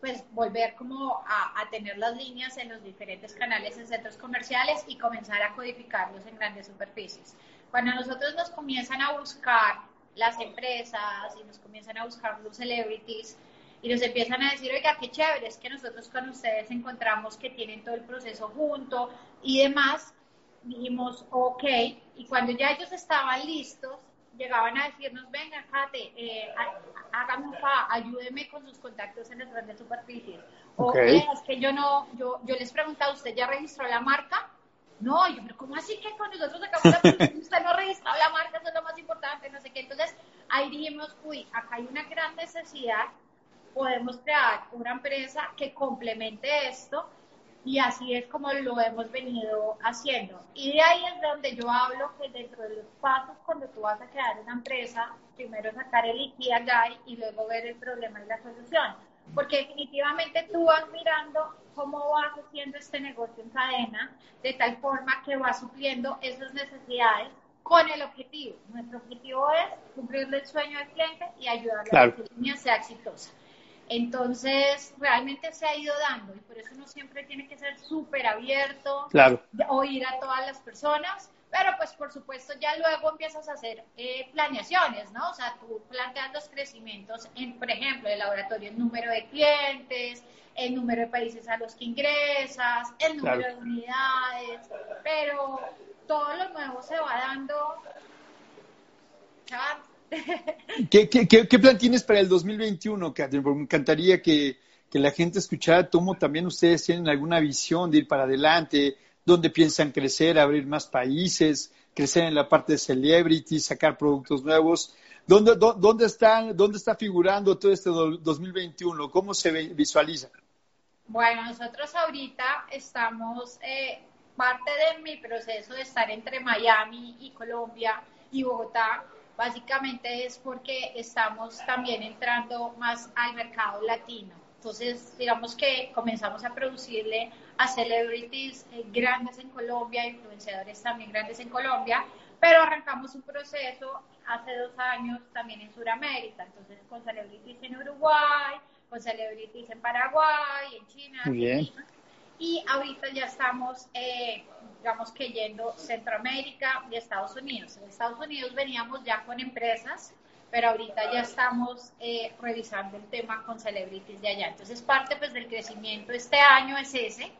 pues volver como a, tener las líneas en los diferentes canales en centros comerciales y comenzar a codificarlos en grandes superficies. Cuando nosotros nos comienzan a buscar las empresas y nos comienzan a buscar los celebrities y nos empiezan a decir, oiga, qué chévere, es que nosotros con ustedes encontramos que tienen todo el proceso junto y demás, dijimos, ok, y cuando ya ellos estaban listos, llegaban a decirnos, venga, Kate, eh, hágame un fa, ayúdeme con sus contactos en las grandes superficies. O es que yo no, yo, yo les preguntaba, ¿usted ya registró la marca? No, yo, pero ¿cómo así que con nosotros acabamos la producción usted no registró la marca? Eso es lo más importante, no sé qué. Entonces, ahí dijimos, uy, acá hay una gran necesidad, podemos crear una empresa que complemente esto y así es como lo hemos venido haciendo. Y de ahí es donde yo hablo que dentro de los pasos cuando tú vas a crear una empresa, primero sacar el Ikigai y luego ver el problema y la solución. Porque definitivamente tú vas mirando cómo vas haciendo este negocio en cadena de tal forma que va supliendo esas necesidades con el objetivo. Nuestro objetivo es cumplirle el sueño del cliente y ayudarle a que la línea sea exitosa. Entonces, realmente se ha ido dando y por eso uno siempre tiene que ser súper abierto, claro. oír a todas las personas, pero pues por supuesto ya luego empiezas a hacer eh, planeaciones, ¿no? O sea, tú planteas los crecimientos en, por ejemplo, el laboratorio, el número de clientes, el número de países a los que ingresas, el número de unidades, pero todo lo nuevo se va dando, ¿Qué, plan tienes para el 2021, Catherine? Me encantaría que, la gente escuchara cómo también ustedes tienen alguna visión de ir para adelante, dónde piensan crecer, abrir más países, crecer en la parte de celebrity, sacar productos nuevos. ¿Dónde, dónde, están, ¿Dónde está figurando todo este 2021? ¿Cómo se visualiza? Bueno, nosotros ahorita estamos, eh, parte de mi proceso de estar entre Miami y Colombia y Bogotá, básicamente es porque estamos también entrando más al mercado latino. Entonces, digamos que comenzamos a producirle a celebrities eh, grandes en Colombia, influenciadores también grandes en Colombia, pero arrancamos un proceso hace dos años también en Sudamérica, entonces con celebrities en Uruguay, con celebrities en Paraguay, en China, y ahorita ya estamos eh, digamos que yendo Centroamérica y Estados Unidos. En Estados Unidos veníamos ya con empresas, pero ahorita ya estamos eh, revisando el tema con celebrities de allá. Entonces, parte pues del crecimiento este año es ese.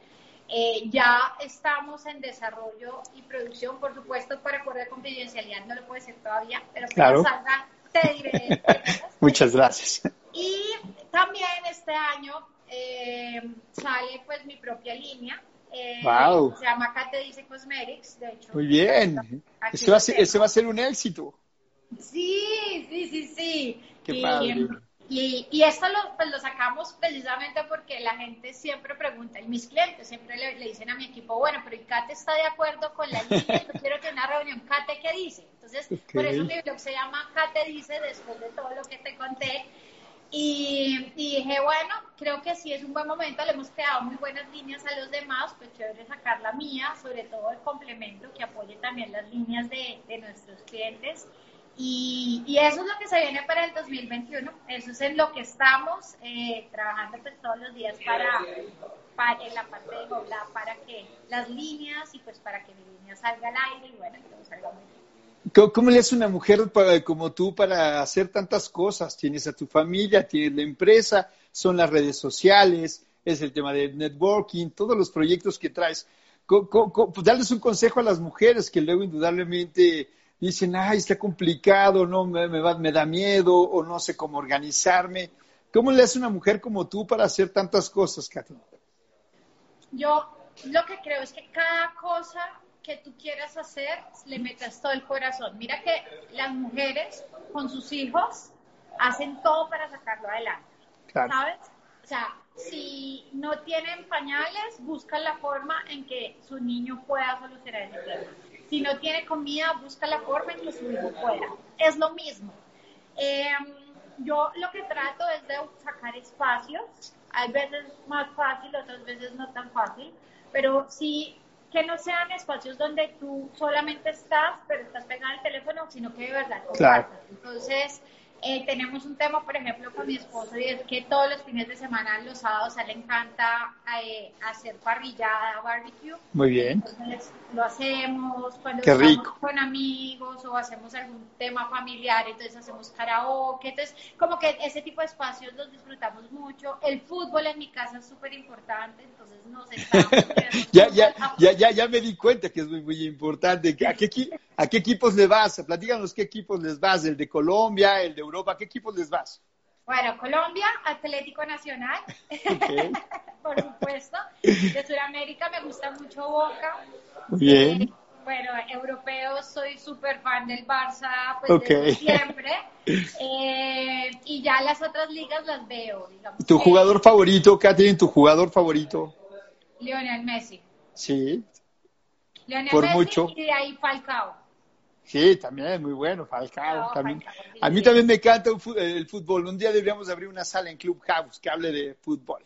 Eh, ya estamos en desarrollo y producción, por supuesto, para acuerdo de confidencialidad no lo puede ser todavía, pero que salga te diré. [LAUGHS] Muchas gracias. Y también este año eh, sale pues mi propia línea. Eh, wow. Se llama Kate Dice Cosmetics, de hecho. Muy bien. Ese va, a ser, ese va a ser un éxito. Sí, sí, sí, sí. Qué padre. Y, y esto lo, pues lo sacamos precisamente porque la gente siempre pregunta, y mis clientes siempre le, dicen a mi equipo, bueno, pero ¿y Kate está de acuerdo con la línea? Yo [LAUGHS] quiero tener una reunión, Kate, ¿qué dice? Entonces, por eso mi blog se llama Kate dice, después de todo lo que te conté. Y, dije, bueno, creo que sí es un buen momento, le hemos creado muy buenas líneas a los demás, pues chévere sacar la mía, sobre todo el complemento que apoye también las líneas de, nuestros clientes. Y, eso es lo que se viene para el 2021, eso es en lo que estamos eh, trabajando pues todos los días para, en la parte de para que las líneas y pues para que mi línea salga al aire y bueno, todo salga muy bien. ¿Cómo, le hace una mujer como tú para hacer tantas cosas? Tienes a tu familia, tienes la empresa, son las redes sociales, es el tema de networking, todos los proyectos que traes. Pues darles un consejo a las mujeres que luego indudablemente dicen, ay, está complicado, no me, me, da miedo o no sé cómo organizarme. ¿Cómo le hace una mujer como tú para hacer tantas cosas, Katy? Yo lo que creo es que cada cosa que tú quieras hacer, le metas todo el corazón. Mira que las mujeres con sus hijos hacen todo para sacarlo adelante. ¿Sabes? O sea, si no tienen pañales, buscan la forma en que su niño pueda solucionar ese tema si no tiene comida, busca la forma en que su hijo pueda. Es lo mismo. Em, yo lo que trato es de sacar espacios. Hay veces más fácil, otras veces no tan fácil, pero sí que no sean espacios donde tú solamente estás, pero estás pegado al teléfono, sino que de verdad compartas. Entonces, eh, tenemos un tema, por ejemplo, con mi esposo y es que todos los fines de semana, los sábados, a él le encanta eh, hacer parrillada, barbecue. Muy bien. Entonces lo hacemos cuando Qué estamos rico. con amigos o hacemos algún tema familiar, entonces hacemos karaoke. Entonces, como que ese tipo de espacios los disfrutamos mucho. El fútbol en mi casa es súper importante, entonces nos [LAUGHS] estamos... ya, ya, ya, ya, ya me di cuenta que es muy, muy importante. ¿A qué, ¿A qué equipos le vas? Platícanos qué equipos les vas, el de Colombia, el de Europa, ¿qué equipos les vas? Bueno, Colombia, Atlético Nacional, okay. [LAUGHS] por supuesto. De Sudamérica me gusta mucho Boca. Bien. Eh, bueno, europeos, soy súper fan del Barça, pues okay. desde siempre. Eh, y ya las otras ligas las veo, digamos. ¿Tu jugador favorito, Catherine, tu jugador favorito? Lionel Messi. Sí. Lionel por Messi mucho. y de ahí Falcao. Sí, también, muy bueno, Falcao. No, también. Falcao, A mí también me encanta el fútbol. Un día deberíamos abrir una sala en Clubhouse que hable de fútbol.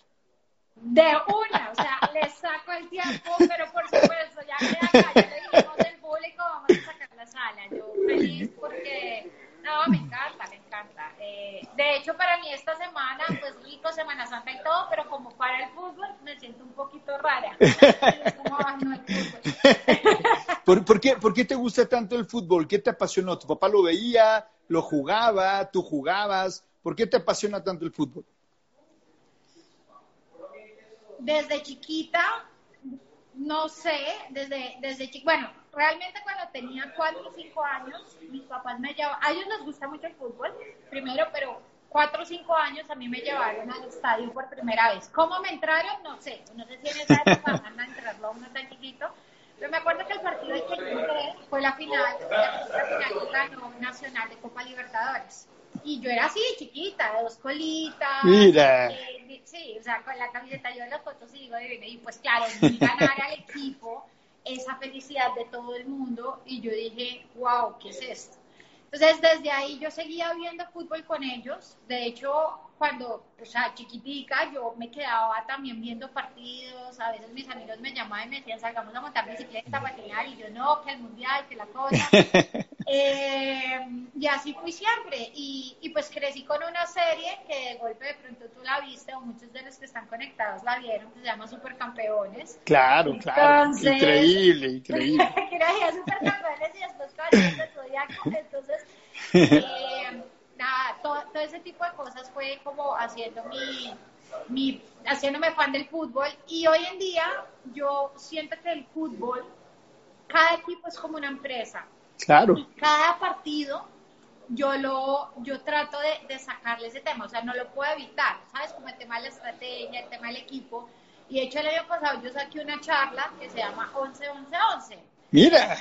De una, o sea, le saco el tiempo, pero por supuesto, ya que acá ya le dijimos del público, vamos a sacar la sala. Yo feliz porque, no, me encanta, me encanta. Eh, de hecho, para mí esta semana, pues rico, Semana Santa y todo, pero como para el fútbol, me siento un poquito rara. [LAUGHS] Como, no, el fútbol. ¿Por, por, qué, ¿Por qué te gusta tanto el fútbol? ¿Qué te apasionó? ¿Tu papá lo veía? ¿Lo jugaba? ¿Tú jugabas? ¿Por qué te apasiona tanto el fútbol? Desde chiquita, no sé, desde, desde chiquita, bueno, realmente cuando tenía 4 o 5 años, mis papás me llevaban, a ellos les gusta mucho el fútbol, primero, pero 4 o 5 años a mí me llevaron al estadio por primera vez. ¿Cómo me entraron? No sé, no sé si en esa época [LAUGHS] van a entrarlo a uno tan chiquito, pero me acuerdo que el partido que yo entré fue la final, la final que ganó Nacional de Copa Libertadores. Y yo era así, chiquita, de dos colitas. Mira. eh, sí, o sea, con la camiseta yo en las fotos y digo. Y pues claro, vi ganar al equipo, esa felicidad de todo el mundo. Y yo dije, wow, ¿qué es esto? Entonces, desde ahí yo seguía viendo fútbol con ellos. De hecho, cuando, o sea, chiquitica, yo me quedaba también viendo partidos. A veces mis amigos me llamaban y me decían, salgamos a montar bicicleta, patinar. Y yo, no, que el mundial, que la cosa. [LAUGHS] eh, y así fui siempre. Y, y pues crecí con una serie que de golpe de pronto tú la viste, o muchos de los que están conectados la vieron, que se llama Supercampeones. Claro, claro. Increíble, [LAUGHS] increíble. que era Supercampeones y después. Entonces, [LAUGHS] eh, nada, todo, todo ese tipo de cosas fue como haciendo mi, mi, haciéndome fan del fútbol. Y hoy en día yo siento que el fútbol, cada equipo es como una empresa. Claro. Y cada partido yo lo, yo trato de, de sacarle ese tema, o sea, no lo puedo evitar, ¿sabes? Como el tema de la estrategia, el tema del equipo. Y de hecho el año pasado yo saqué una charla que se llama 11-11-11. Mira.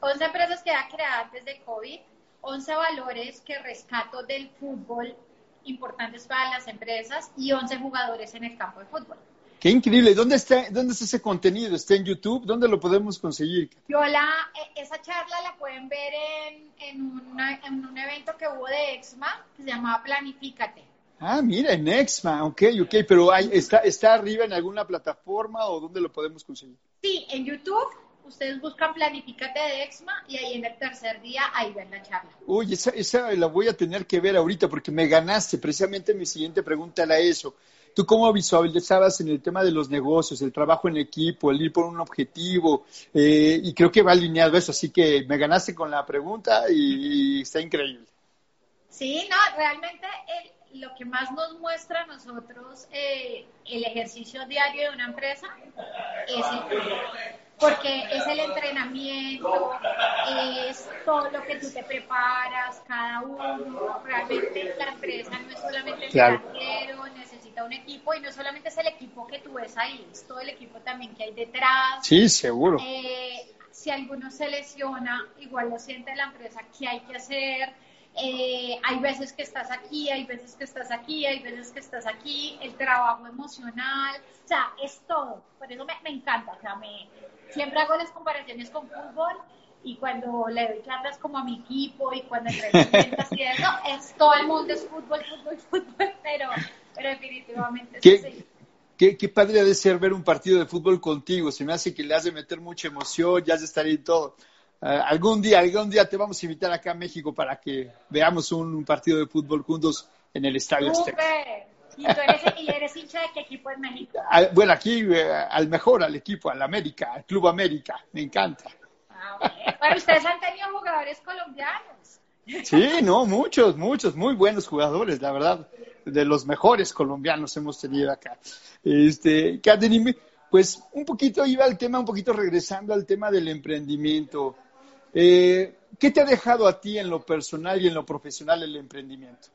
11 empresas que ha creado antes de COVID, 11 valores que rescato del fútbol importantes para las empresas y 11 jugadores en el campo de fútbol. Qué increíble. ¿Dónde está, dónde está ese contenido? ¿Está en YouTube? ¿Dónde lo podemos conseguir? Yo la, e, esa charla la pueden ver en, en, en un evento que hubo de EXMA que se llamaba Planifícate. Ah, mira, en EXMA, ok, ok, pero hay, está, ¿está arriba en alguna plataforma o dónde lo podemos conseguir? Sí, en YouTube ustedes buscan Planifícate de EXMA y ahí en el tercer día ahí ven la charla. Uy, esa, esa la voy a tener que ver ahorita porque me ganaste. Precisamente mi siguiente pregunta era eso. ¿Tú cómo visualizabas en el tema de los negocios, el trabajo en equipo, el ir por un objetivo? Eh, y creo que va alineado eso, así que me ganaste con la pregunta y, está increíble. Sí, no, realmente lo que más nos muestra a nosotros eh, el ejercicio diario de una empresa es el porque es el entrenamiento, es todo lo que tú te preparas, cada uno, realmente la empresa no es solamente el claro. necesita un equipo y no solamente es el equipo que tú ves ahí, es todo el equipo también que hay detrás. Sí, seguro. Eh, si alguno se lesiona, igual lo siente la empresa, ¿qué hay que hacer? Eh, hay veces que estás aquí, hay veces que estás aquí, hay veces que estás aquí, el trabajo emocional, o sea, es todo. Por eso me, me encanta, o sea, me, siempre hago las comparaciones con fútbol y cuando le doy charlas como a mi equipo y cuando entrevistas y eso, es todo el mundo es fútbol, fútbol, [LAUGHS] fútbol, pero, pero definitivamente ¿Qué, sí. Qué, qué padre ha de ser ver un partido de fútbol contigo, se me hace que le has de meter mucha emoción, ya has de estar ahí todo. Uh, algún día, algún día te vamos a invitar acá a México para que veamos un, un partido de fútbol juntos en el Estadio Azteca. ¿Y, tú eres, ¿Y eres hincha de qué equipo en México? bueno, aquí eh, al mejor, al equipo, al América, al Club América, me encanta. Ah, bueno. ustedes han tenido jugadores colombianos. Sí, no, muchos, muchos, muy buenos jugadores, la verdad, de los mejores colombianos hemos tenido acá. Este, Katherine, pues un poquito iba al tema, un poquito regresando al tema del emprendimiento. Eh, ¿Qué te ha dejado a ti en lo personal y en lo profesional el emprendimiento?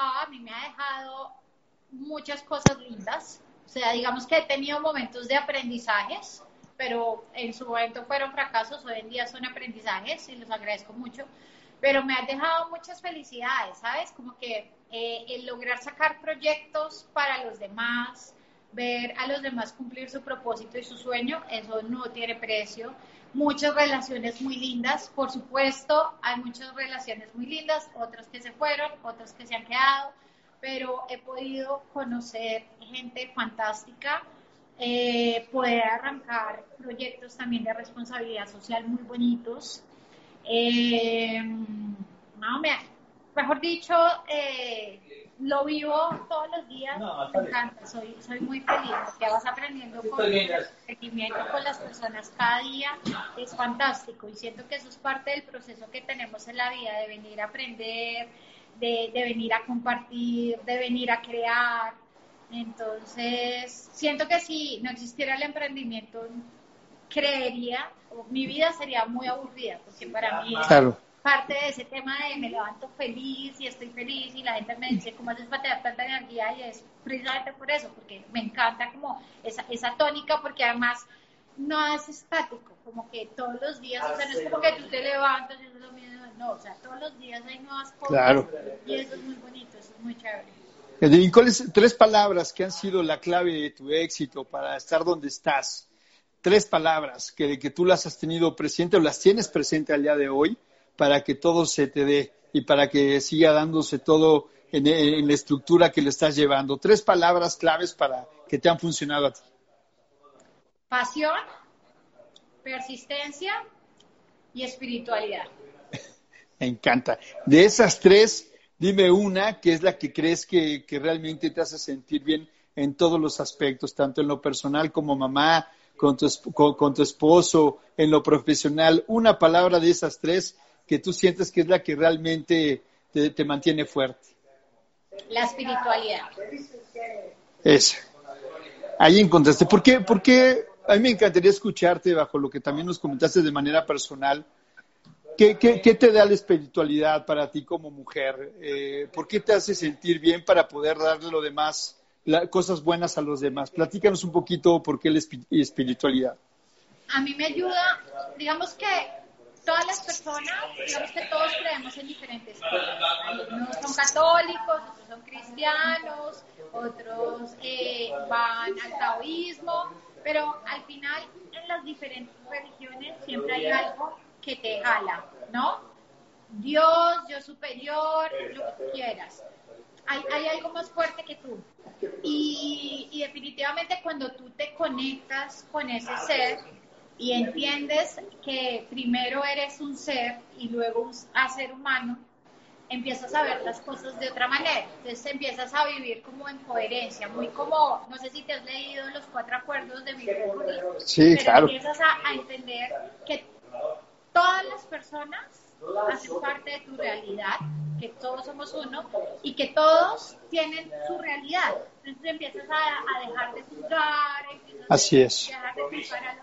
A mí me ha dejado muchas cosas lindas. O sea, digamos que he tenido momentos de aprendizajes, pero en su momento fueron fracasos, hoy en día son aprendizajes y los agradezco mucho. Pero me ha dejado muchas felicidades, ¿sabes? Como que eh, el lograr sacar proyectos para los demás, ver a los demás cumplir su propósito y su sueño, eso no tiene precio muchas relaciones muy lindas, por supuesto, hay muchas relaciones muy lindas, otras que se fueron, otras que se han quedado, pero he podido conocer gente fantástica, eh, poder arrancar proyectos también de responsabilidad social muy bonitos. Eh, no, me, mejor dicho, eh, lo vivo todos los días, me encanta, soy, soy muy feliz, que vas aprendiendo con el seguimiento con las personas cada día, es fantástico y siento que eso es parte del proceso que tenemos en la vida, de venir a aprender, de, de venir a compartir, de venir a crear, entonces siento que si no existiera el emprendimiento, creería, mi vida sería muy aburrida, porque para mí... Claro parte de ese tema de me levanto feliz y estoy feliz y la gente me dice cómo haces para tener tanta energía y es precisamente por eso, porque me encanta como esa, esa tónica porque además no es estático, como que todos los días, o sea, no es como que tú te levantas y es lo mismo, no, o sea, todos los días hay nuevas cosas claro. y eso es muy bonito, eso es muy chévere. ¿Y cuáles tres palabras que han sido la clave de tu éxito para estar donde estás? Tres palabras que, que tú las has tenido presente o las tienes presente al día de hoy para que todo se te dé y para que siga dándose todo en, la estructura que le estás llevando. Tres palabras claves para que te han funcionado a ti. Pasión, persistencia y espiritualidad. [LAUGHS] Me encanta. De esas tres, dime una que es la que crees que, realmente te hace sentir bien en todos los aspectos, tanto en lo personal como mamá, con tu, con tu esposo, en lo profesional. Una palabra de esas tres que tú sientes que es la que realmente te, mantiene fuerte? La espiritualidad. Esa. Ahí encontraste. ¿Por qué, ¿Por qué? A mí me encantaría escucharte bajo lo que también nos comentaste de manera personal. ¿Qué, te da la espiritualidad para ti como mujer? Eh, ¿Por qué te hace sentir bien para poder darle lo demás, cosas buenas a los demás? Platícanos un poquito por qué la espiritualidad. A mí me ayuda, digamos que todas las personas, digamos que todos creemos en diferentes cosas. Algunos son católicos, otros son cristianos, otros eh, van al taoísmo, pero al final en las diferentes religiones siempre hay algo que te jala, ¿no? Dios, Dios superior, lo que quieras. Hay, hay algo más fuerte que tú. Y, y definitivamente cuando tú te conectas con ese ser, y entiendes que primero eres un ser y luego un ser humano, empiezas a ver las cosas de otra manera. Entonces empiezas a vivir como en coherencia, muy como, no sé si te has leído los cuatro acuerdos de Milton sí, pero claro. empiezas a, entender que todas las personas hacen parte de tu realidad, que todos somos uno y que todos tienen su realidad. Entonces empiezas a, dejar de juzgar, Así es.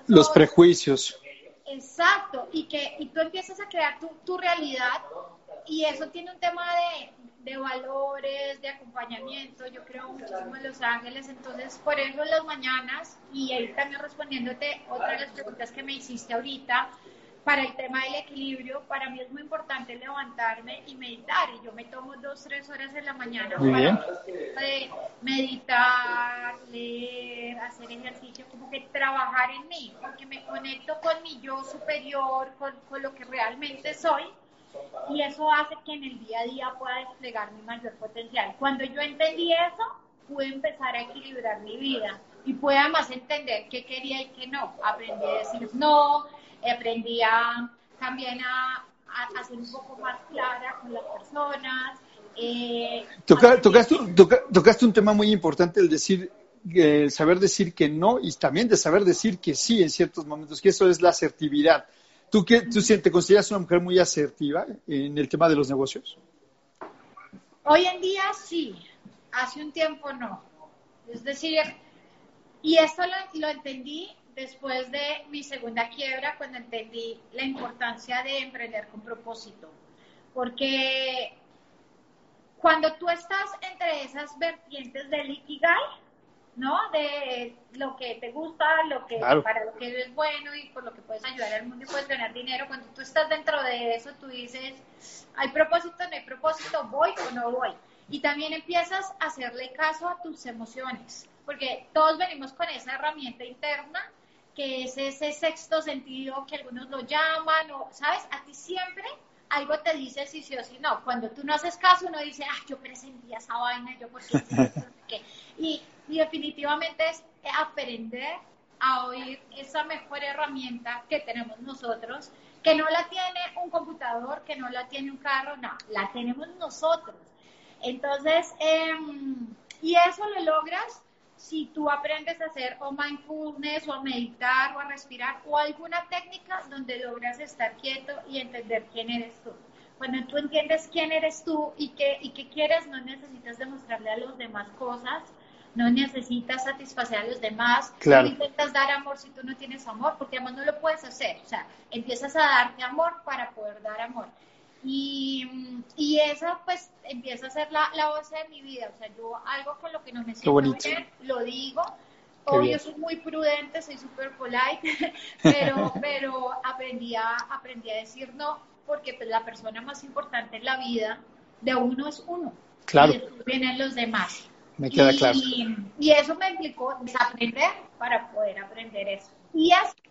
Los, prejuicios. Exacto, y que y tú empiezas a crear tu, tu realidad y eso tiene un tema de, de, valores, de acompañamiento, yo creo muchísimo en Los Ángeles, entonces por eso las mañanas, y ahí también respondiéndote otra de las preguntas que me hiciste ahorita, para el tema del equilibrio, para mí es muy importante levantarme y meditar. Y yo me tomo dos, tres horas en la mañana para meditar, leer, hacer ejercicio, como que trabajar en mí, porque me conecto con mi yo superior, con, con lo que realmente soy. Y eso hace que en el día a día pueda desplegar mi mayor potencial. Cuando yo entendí eso, pude empezar a equilibrar mi vida y pude además entender qué quería y qué no. Aprendí a decir no, aprendí a, también a, a, ser un poco más clara con las personas. Eh, tocaste, un tema muy importante, el decir, el saber decir que no y también de saber decir que sí en ciertos momentos, que eso es la asertividad. ¿Tú, qué, tú te consideras una mujer muy asertiva en el tema de los negocios? Hoy en día sí, hace un tiempo no. Es decir, y esto lo, lo entendí después de mi segunda quiebra, cuando entendí la importancia de emprender con propósito. Porque cuando tú estás entre esas vertientes del Ikigai, ¿no? De lo que te gusta, lo que para lo que eres bueno y por lo que puedes ayudar al mundo y puedes ganar dinero. Cuando tú estás dentro de eso, tú dices, hay propósito, no hay propósito, voy o no voy. Y también empiezas a hacerle caso a tus emociones, porque todos venimos con esa herramienta interna que es ese sexto sentido que algunos lo llaman, ¿sabes? A ti siempre algo te dice si sí o si no. Cuando tú no haces caso, uno dice, ah, yo presentía esa vaina, yo por y definitivamente es aprender a oír esa mejor herramienta que tenemos nosotros, que no la tiene un computador, que no la tiene un carro, no, la tenemos nosotros. Entonces, em, y eso lo logras si tú aprendes a hacer o mindfulness o a meditar o a respirar o alguna técnica donde logras estar quieto y entender quién eres tú. Cuando tú entiendes quién eres tú y qué, y qué quieres, no necesitas demostrarle a los demás cosas, no necesitas satisfacer a los demás, no intentas dar amor si tú no tienes amor, porque además no lo puedes hacer. O sea, empiezas a darte amor para poder dar amor. Y, y esa pues empieza a ser la, la base de mi vida. O sea, yo algo con lo que no me siento bien, lo digo. Obvio, soy muy prudente, soy súper polite, [LAUGHS] pero, pero aprendí, a, aprendí a decir no, porque pues, la persona más importante en la vida de uno es uno. Claro. Y después vienen los demás. Me queda y, claro. Y eso me implicó desaprender para poder aprender eso. Y así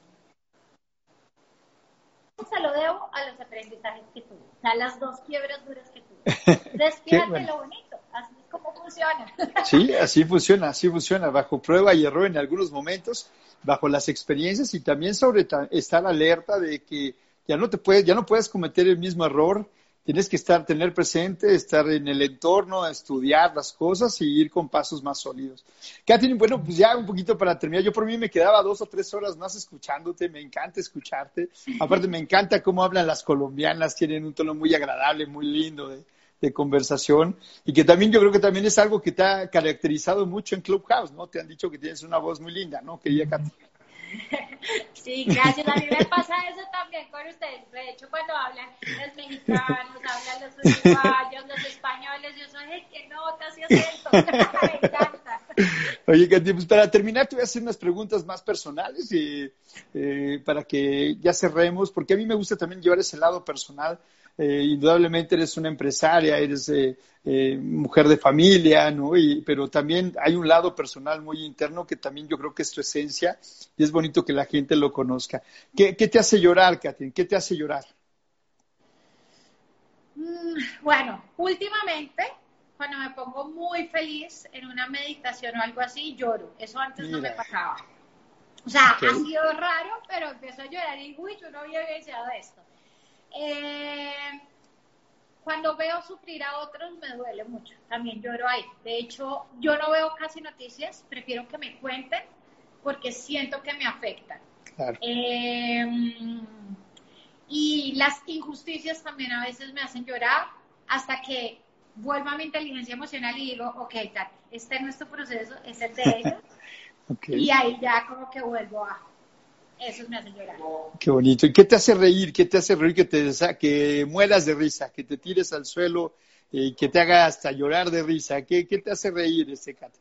se lo debo a los aprendizajes que tuve, sea, las dos quiebras duras que tuve. [LAUGHS] Despídate lo bonito, así es como funciona. [LAUGHS] Sí, así funciona, así funciona, bajo prueba y error en algunos momentos, bajo las experiencias y también sobre estar alerta de que ya no te puedes, ya no puedes cometer el mismo error tienes que estar, tener presente, estar en el entorno, estudiar las cosas y ir con pasos más sólidos. Katherine, bueno, pues ya un poquito para terminar. Yo por mí me quedaba dos o tres horas más escuchándote, me encanta escucharte. Aparte, me encanta cómo hablan las colombianas, tienen un tono muy agradable, muy lindo de, de conversación y que también yo creo que también es algo que te ha caracterizado mucho en Clubhouse, ¿no? Te han dicho que tienes una voz muy linda, ¿no? Querida Katherine. Sí, gracias. A mí me pasa eso también con ustedes. De hecho, cuando hablan los mexicanos, hablan los uruguayos, los españoles, yo soy el que nota y acento. [LAUGHS] me encanta. Oye, Katy, pues para terminar te voy a hacer unas preguntas más personales y, eh, para que ya cerremos, porque a mí me gusta también llevar ese lado personal eh, indudablemente eres una empresaria, eres eh, eh, mujer de familia, ¿no? Y, pero también hay un lado personal muy interno que también yo creo que es tu esencia y es bonito que la gente lo conozca. ¿Qué, te hace llorar, Katin? ¿Qué te hace llorar? Mm, bueno, últimamente, cuando me pongo muy feliz en una meditación o algo así, lloro. Eso antes no me pasaba. O sea, ha sido raro, pero empiezo a llorar y, uy, yo no había deseado esto. Eh, cuando veo sufrir a otros me duele mucho, también lloro ahí. De hecho, yo no veo casi noticias, prefiero que me cuenten porque siento que me afectan. Em, y las injusticias también a veces me hacen llorar hasta que vuelvo a mi inteligencia emocional y digo, ok, este es nuestro proceso, este es de ellos. [LAUGHS] Y ahí ya como que vuelvo a, eso me hace llorar. Qué bonito. ¿Y qué te hace reír? ¿Qué te hace reír que te que mueras de risa, que te tires al suelo y que te haga hasta llorar de risa? ¿Qué, qué te hace reír ese Katy?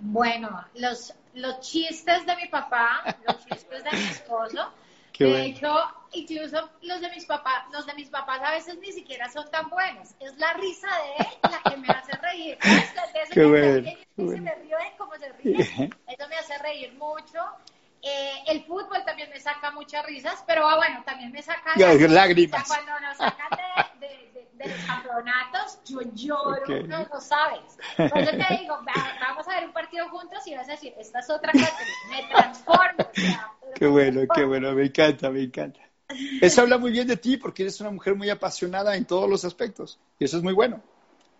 Bueno, los, los chistes de mi papá, los chistes de mi esposo. [LAUGHS] de hecho, incluso los de mis papás, los de mis papás a veces ni siquiera son tan buenos. Es la risa de él la que me hace reír. [LAUGHS] Qué bueno. Se me ríe como se ríe. [LAUGHS] Eso me hace reír mucho. Eh, el fútbol también me saca muchas risas, pero ah, bueno, también me saca lágrimas. cuando nos sacan de, de, los campeonatos, yo lloro, no lo sabes. Por eso te digo, vamos a ver un partido juntos y vas a decir, esta es otra me transformo. qué bueno, qué bueno, me encanta, me encanta. Eso habla muy bien de ti porque eres una mujer muy apasionada en todos los aspectos y eso es muy bueno.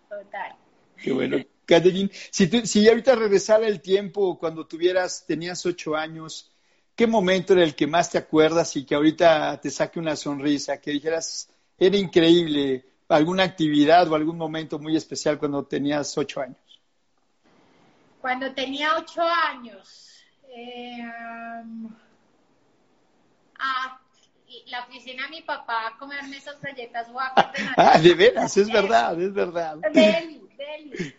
Total. Qué bueno. Catherine, si, si ahorita regresara el tiempo cuando tuvieras, tenías ocho años, ¿qué momento era el que más te acuerdas y que ahorita te saque una sonrisa? Que dijeras, era increíble, alguna actividad o algún momento muy especial cuando tenías ocho años. Cuando tenía ocho años, eh, ah, la oficina de mi papá a comerme esas galletas guapas. [LAUGHS] ah, de veras, es verdad, es verdad. Deli, deli.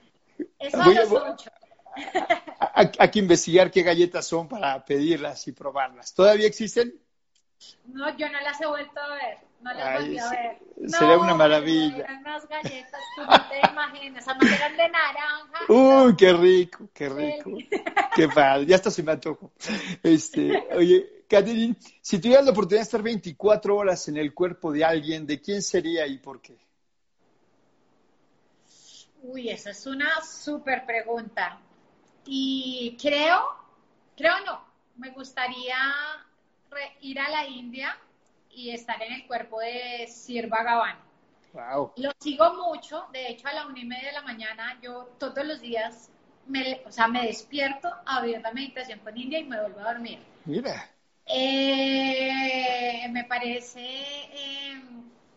Eso a los ocho. [LAUGHS] Hay que investigar qué galletas son para pedirlas y probarlas. ¿Todavía existen? No, yo no las he vuelto a ver. No las volví a ver. Sería una maravilla. Eran unas galletas, tú no te imaginas. Eran de naranja. [LAUGHS] Uy, qué rico, qué rico. qué padre. Ya hasta se me antojo. Este, oye, Catherine, si tuvieras la oportunidad de estar 24 horas en el cuerpo de alguien, ¿de quién sería y por qué? Uy, esa es una súper pregunta. Y creo, creo no, me gustaría ir a la India y estar en el cuerpo de Sir Bhagavan. Wow. Lo sigo mucho, de hecho a la una y media de la mañana yo todos los días me, o sea, me despierto a ver la meditación con India y me vuelvo a dormir. Mira. Eh, me parece eh,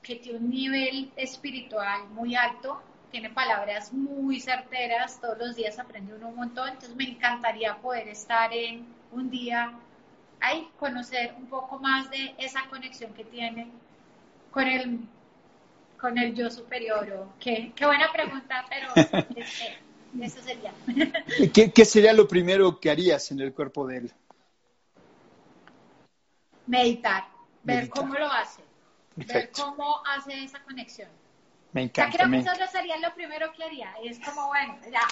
que tiene un nivel espiritual muy alto tiene palabras muy certeras, todos los días aprende uno un montón, entonces me encantaría poder estar en un día ahí, conocer un poco más de esa conexión que tiene con el, con el yo superior. O qué, qué buena pregunta, pero [LAUGHS] este, eso sería. ¿Qué, ¿Qué sería lo primero que harías en el cuerpo de él? Meditar, ver cómo lo hace, ver cómo hace esa conexión. Me encanta. creo que eso sería lo primero que haría. Es como, bueno, ya,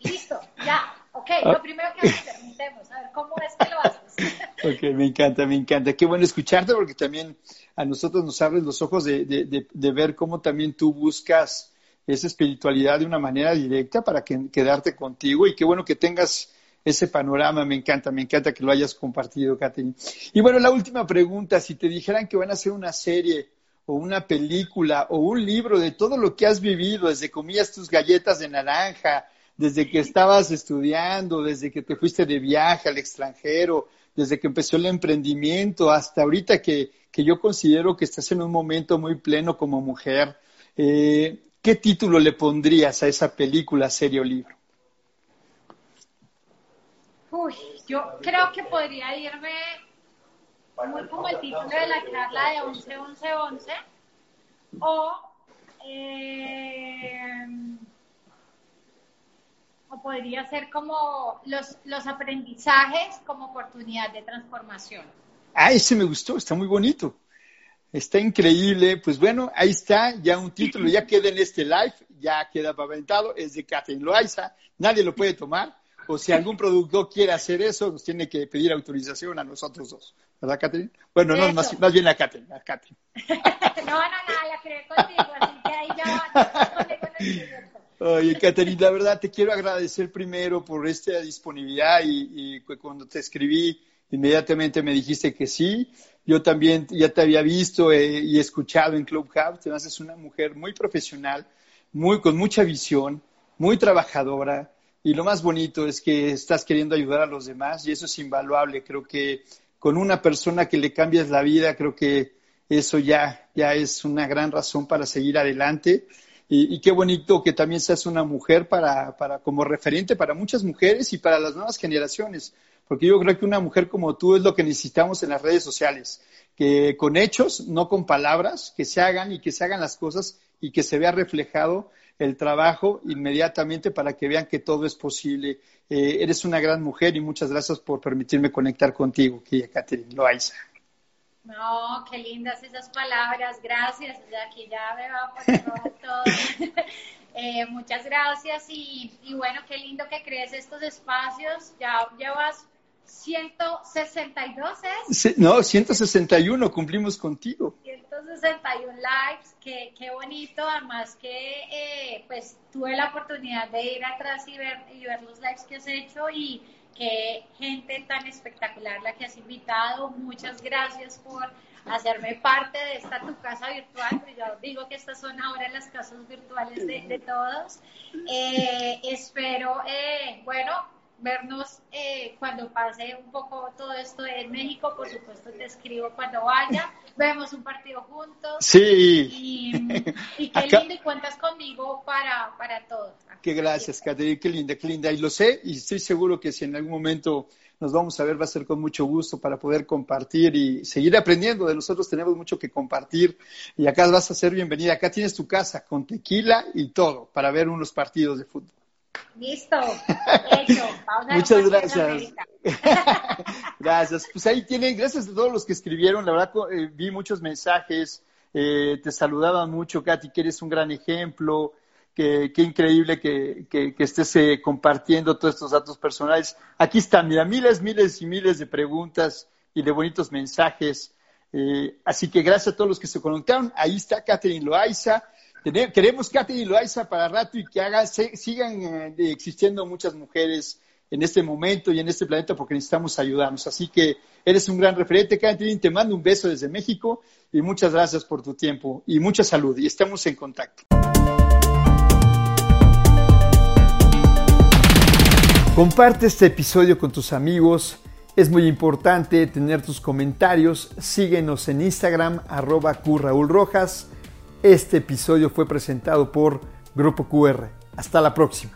listo, ya, ok, lo ah. primero que permitemos, a ver cómo es que lo haces. [LAUGHS] Ok, me encanta, me encanta. Qué bueno escucharte porque también a nosotros nos abres los ojos de, de, de, ver cómo también tú buscas esa espiritualidad de una manera directa para que, quedarte contigo y qué bueno que tengas ese panorama, me encanta, me encanta que lo hayas compartido, Katherine. Y bueno, la última pregunta, si te dijeran que van a hacer una serie o una película o un libro de todo lo que has vivido, desde comías tus galletas de naranja, desde que estabas estudiando, desde que te fuiste de viaje al extranjero, desde que empezó el emprendimiento, hasta ahorita que, que yo considero que estás en un momento muy pleno como mujer. Eh, ¿Qué título le pondrías a esa película, serie o libro? Uy, yo creo que podría irme muy como el título de la charla de 11, 11, 11 o eh, o podría ser como los, los aprendizajes como oportunidad de transformación. Ah, ese me gustó, está muy bonito. Está increíble. Pues bueno, ahí está, ya un título, ya queda en este live, ya queda pavimentado, es de Catherine Loaiza, nadie lo puede tomar. O si algún productor quiere hacer eso, nos tiene que pedir autorización a nosotros dos. ¿Verdad, Catherine? Bueno, no, más, más, bien a Catherine. A Catherine. [LAUGHS] no, no, no, la creé contigo, así que ahí ya va. Oye, Catherine, la verdad te quiero agradecer primero por esta disponibilidad y, y, cuando te escribí, inmediatamente me dijiste que sí. Yo también ya te había visto eh, y escuchado en Clubhouse. Te haces una mujer muy profesional, muy, con mucha visión, muy trabajadora. Y lo más bonito es que estás queriendo ayudar a los demás y eso es invaluable. Creo que con una persona que le cambias la vida, creo que eso ya, ya es una gran razón para seguir adelante. Y, qué bonito que también seas una mujer para, para, como referente para muchas mujeres y para las nuevas generaciones, porque yo creo que una mujer como tú es lo que necesitamos en las redes sociales, que con hechos, no con palabras, que se hagan y que se hagan las cosas y que se vea reflejado el trabajo inmediatamente para que vean que todo es posible. Eh, eres una gran mujer y muchas gracias por permitirme conectar contigo, Catherine Loaiza. No, qué lindas esas palabras, gracias. aquí ya me va a poner [LAUGHS] todo. [LAUGHS] eh, muchas gracias y, y, bueno, qué lindo que crees estos espacios. Ya llevas 162, ¿eh? Sí, no, 161, cumplimos contigo. 161 lives, qué, qué bonito. Además que eh, pues tuve la oportunidad de ir atrás y ver, y ver los lives que has hecho y qué gente tan espectacular la que has invitado. Muchas gracias por hacerme parte de esta tu casa virtual, pero yo digo que estas son ahora las casas virtuales de, todos. Eh, espero, eh, bueno, vernos eh, cuando pase un poco todo esto en México, por supuesto te escribo cuando vaya, [LAUGHS] vemos un partido juntos. Sí. Y, qué lindo y cuentas conmigo para, para todo. Qué gracias, Caterina, qué linda, qué linda. Y lo sé y estoy seguro que si en algún momento nos vamos a ver va a ser con mucho gusto para poder compartir y seguir aprendiendo. De nosotros tenemos mucho que compartir y acá vas a ser bienvenida. Acá tienes tu casa con tequila y todo para ver unos partidos de fútbol. Listo, [LAUGHS] hecho. Muchas gracias. [LAUGHS] gracias. Pues ahí tienen, gracias a todos los que escribieron. La verdad, eh, vi muchos mensajes. Eh, te saludaban mucho, Katy, que eres un gran ejemplo. Qué increíble que, estés eh, compartiendo todos estos datos personales. Aquí están, mira, miles, miles y miles de preguntas y de bonitos mensajes. así que gracias a todos los que se conectaron. Ahí está Catherine Loaiza queremos Katy Loaiza para rato y que haga, sigan eh, existiendo muchas mujeres en este momento y en este planeta porque necesitamos ayudarnos. Así que eres un gran referente, Catherine. Te mando un beso desde México y muchas gracias por tu tiempo y mucha salud. Y estamos en contacto. Comparte este episodio con tus amigos. Es muy importante tener tus comentarios. Síguenos en Instagram, arroba Rojas este episodio fue presentado por Grupo QR. Hasta la próxima.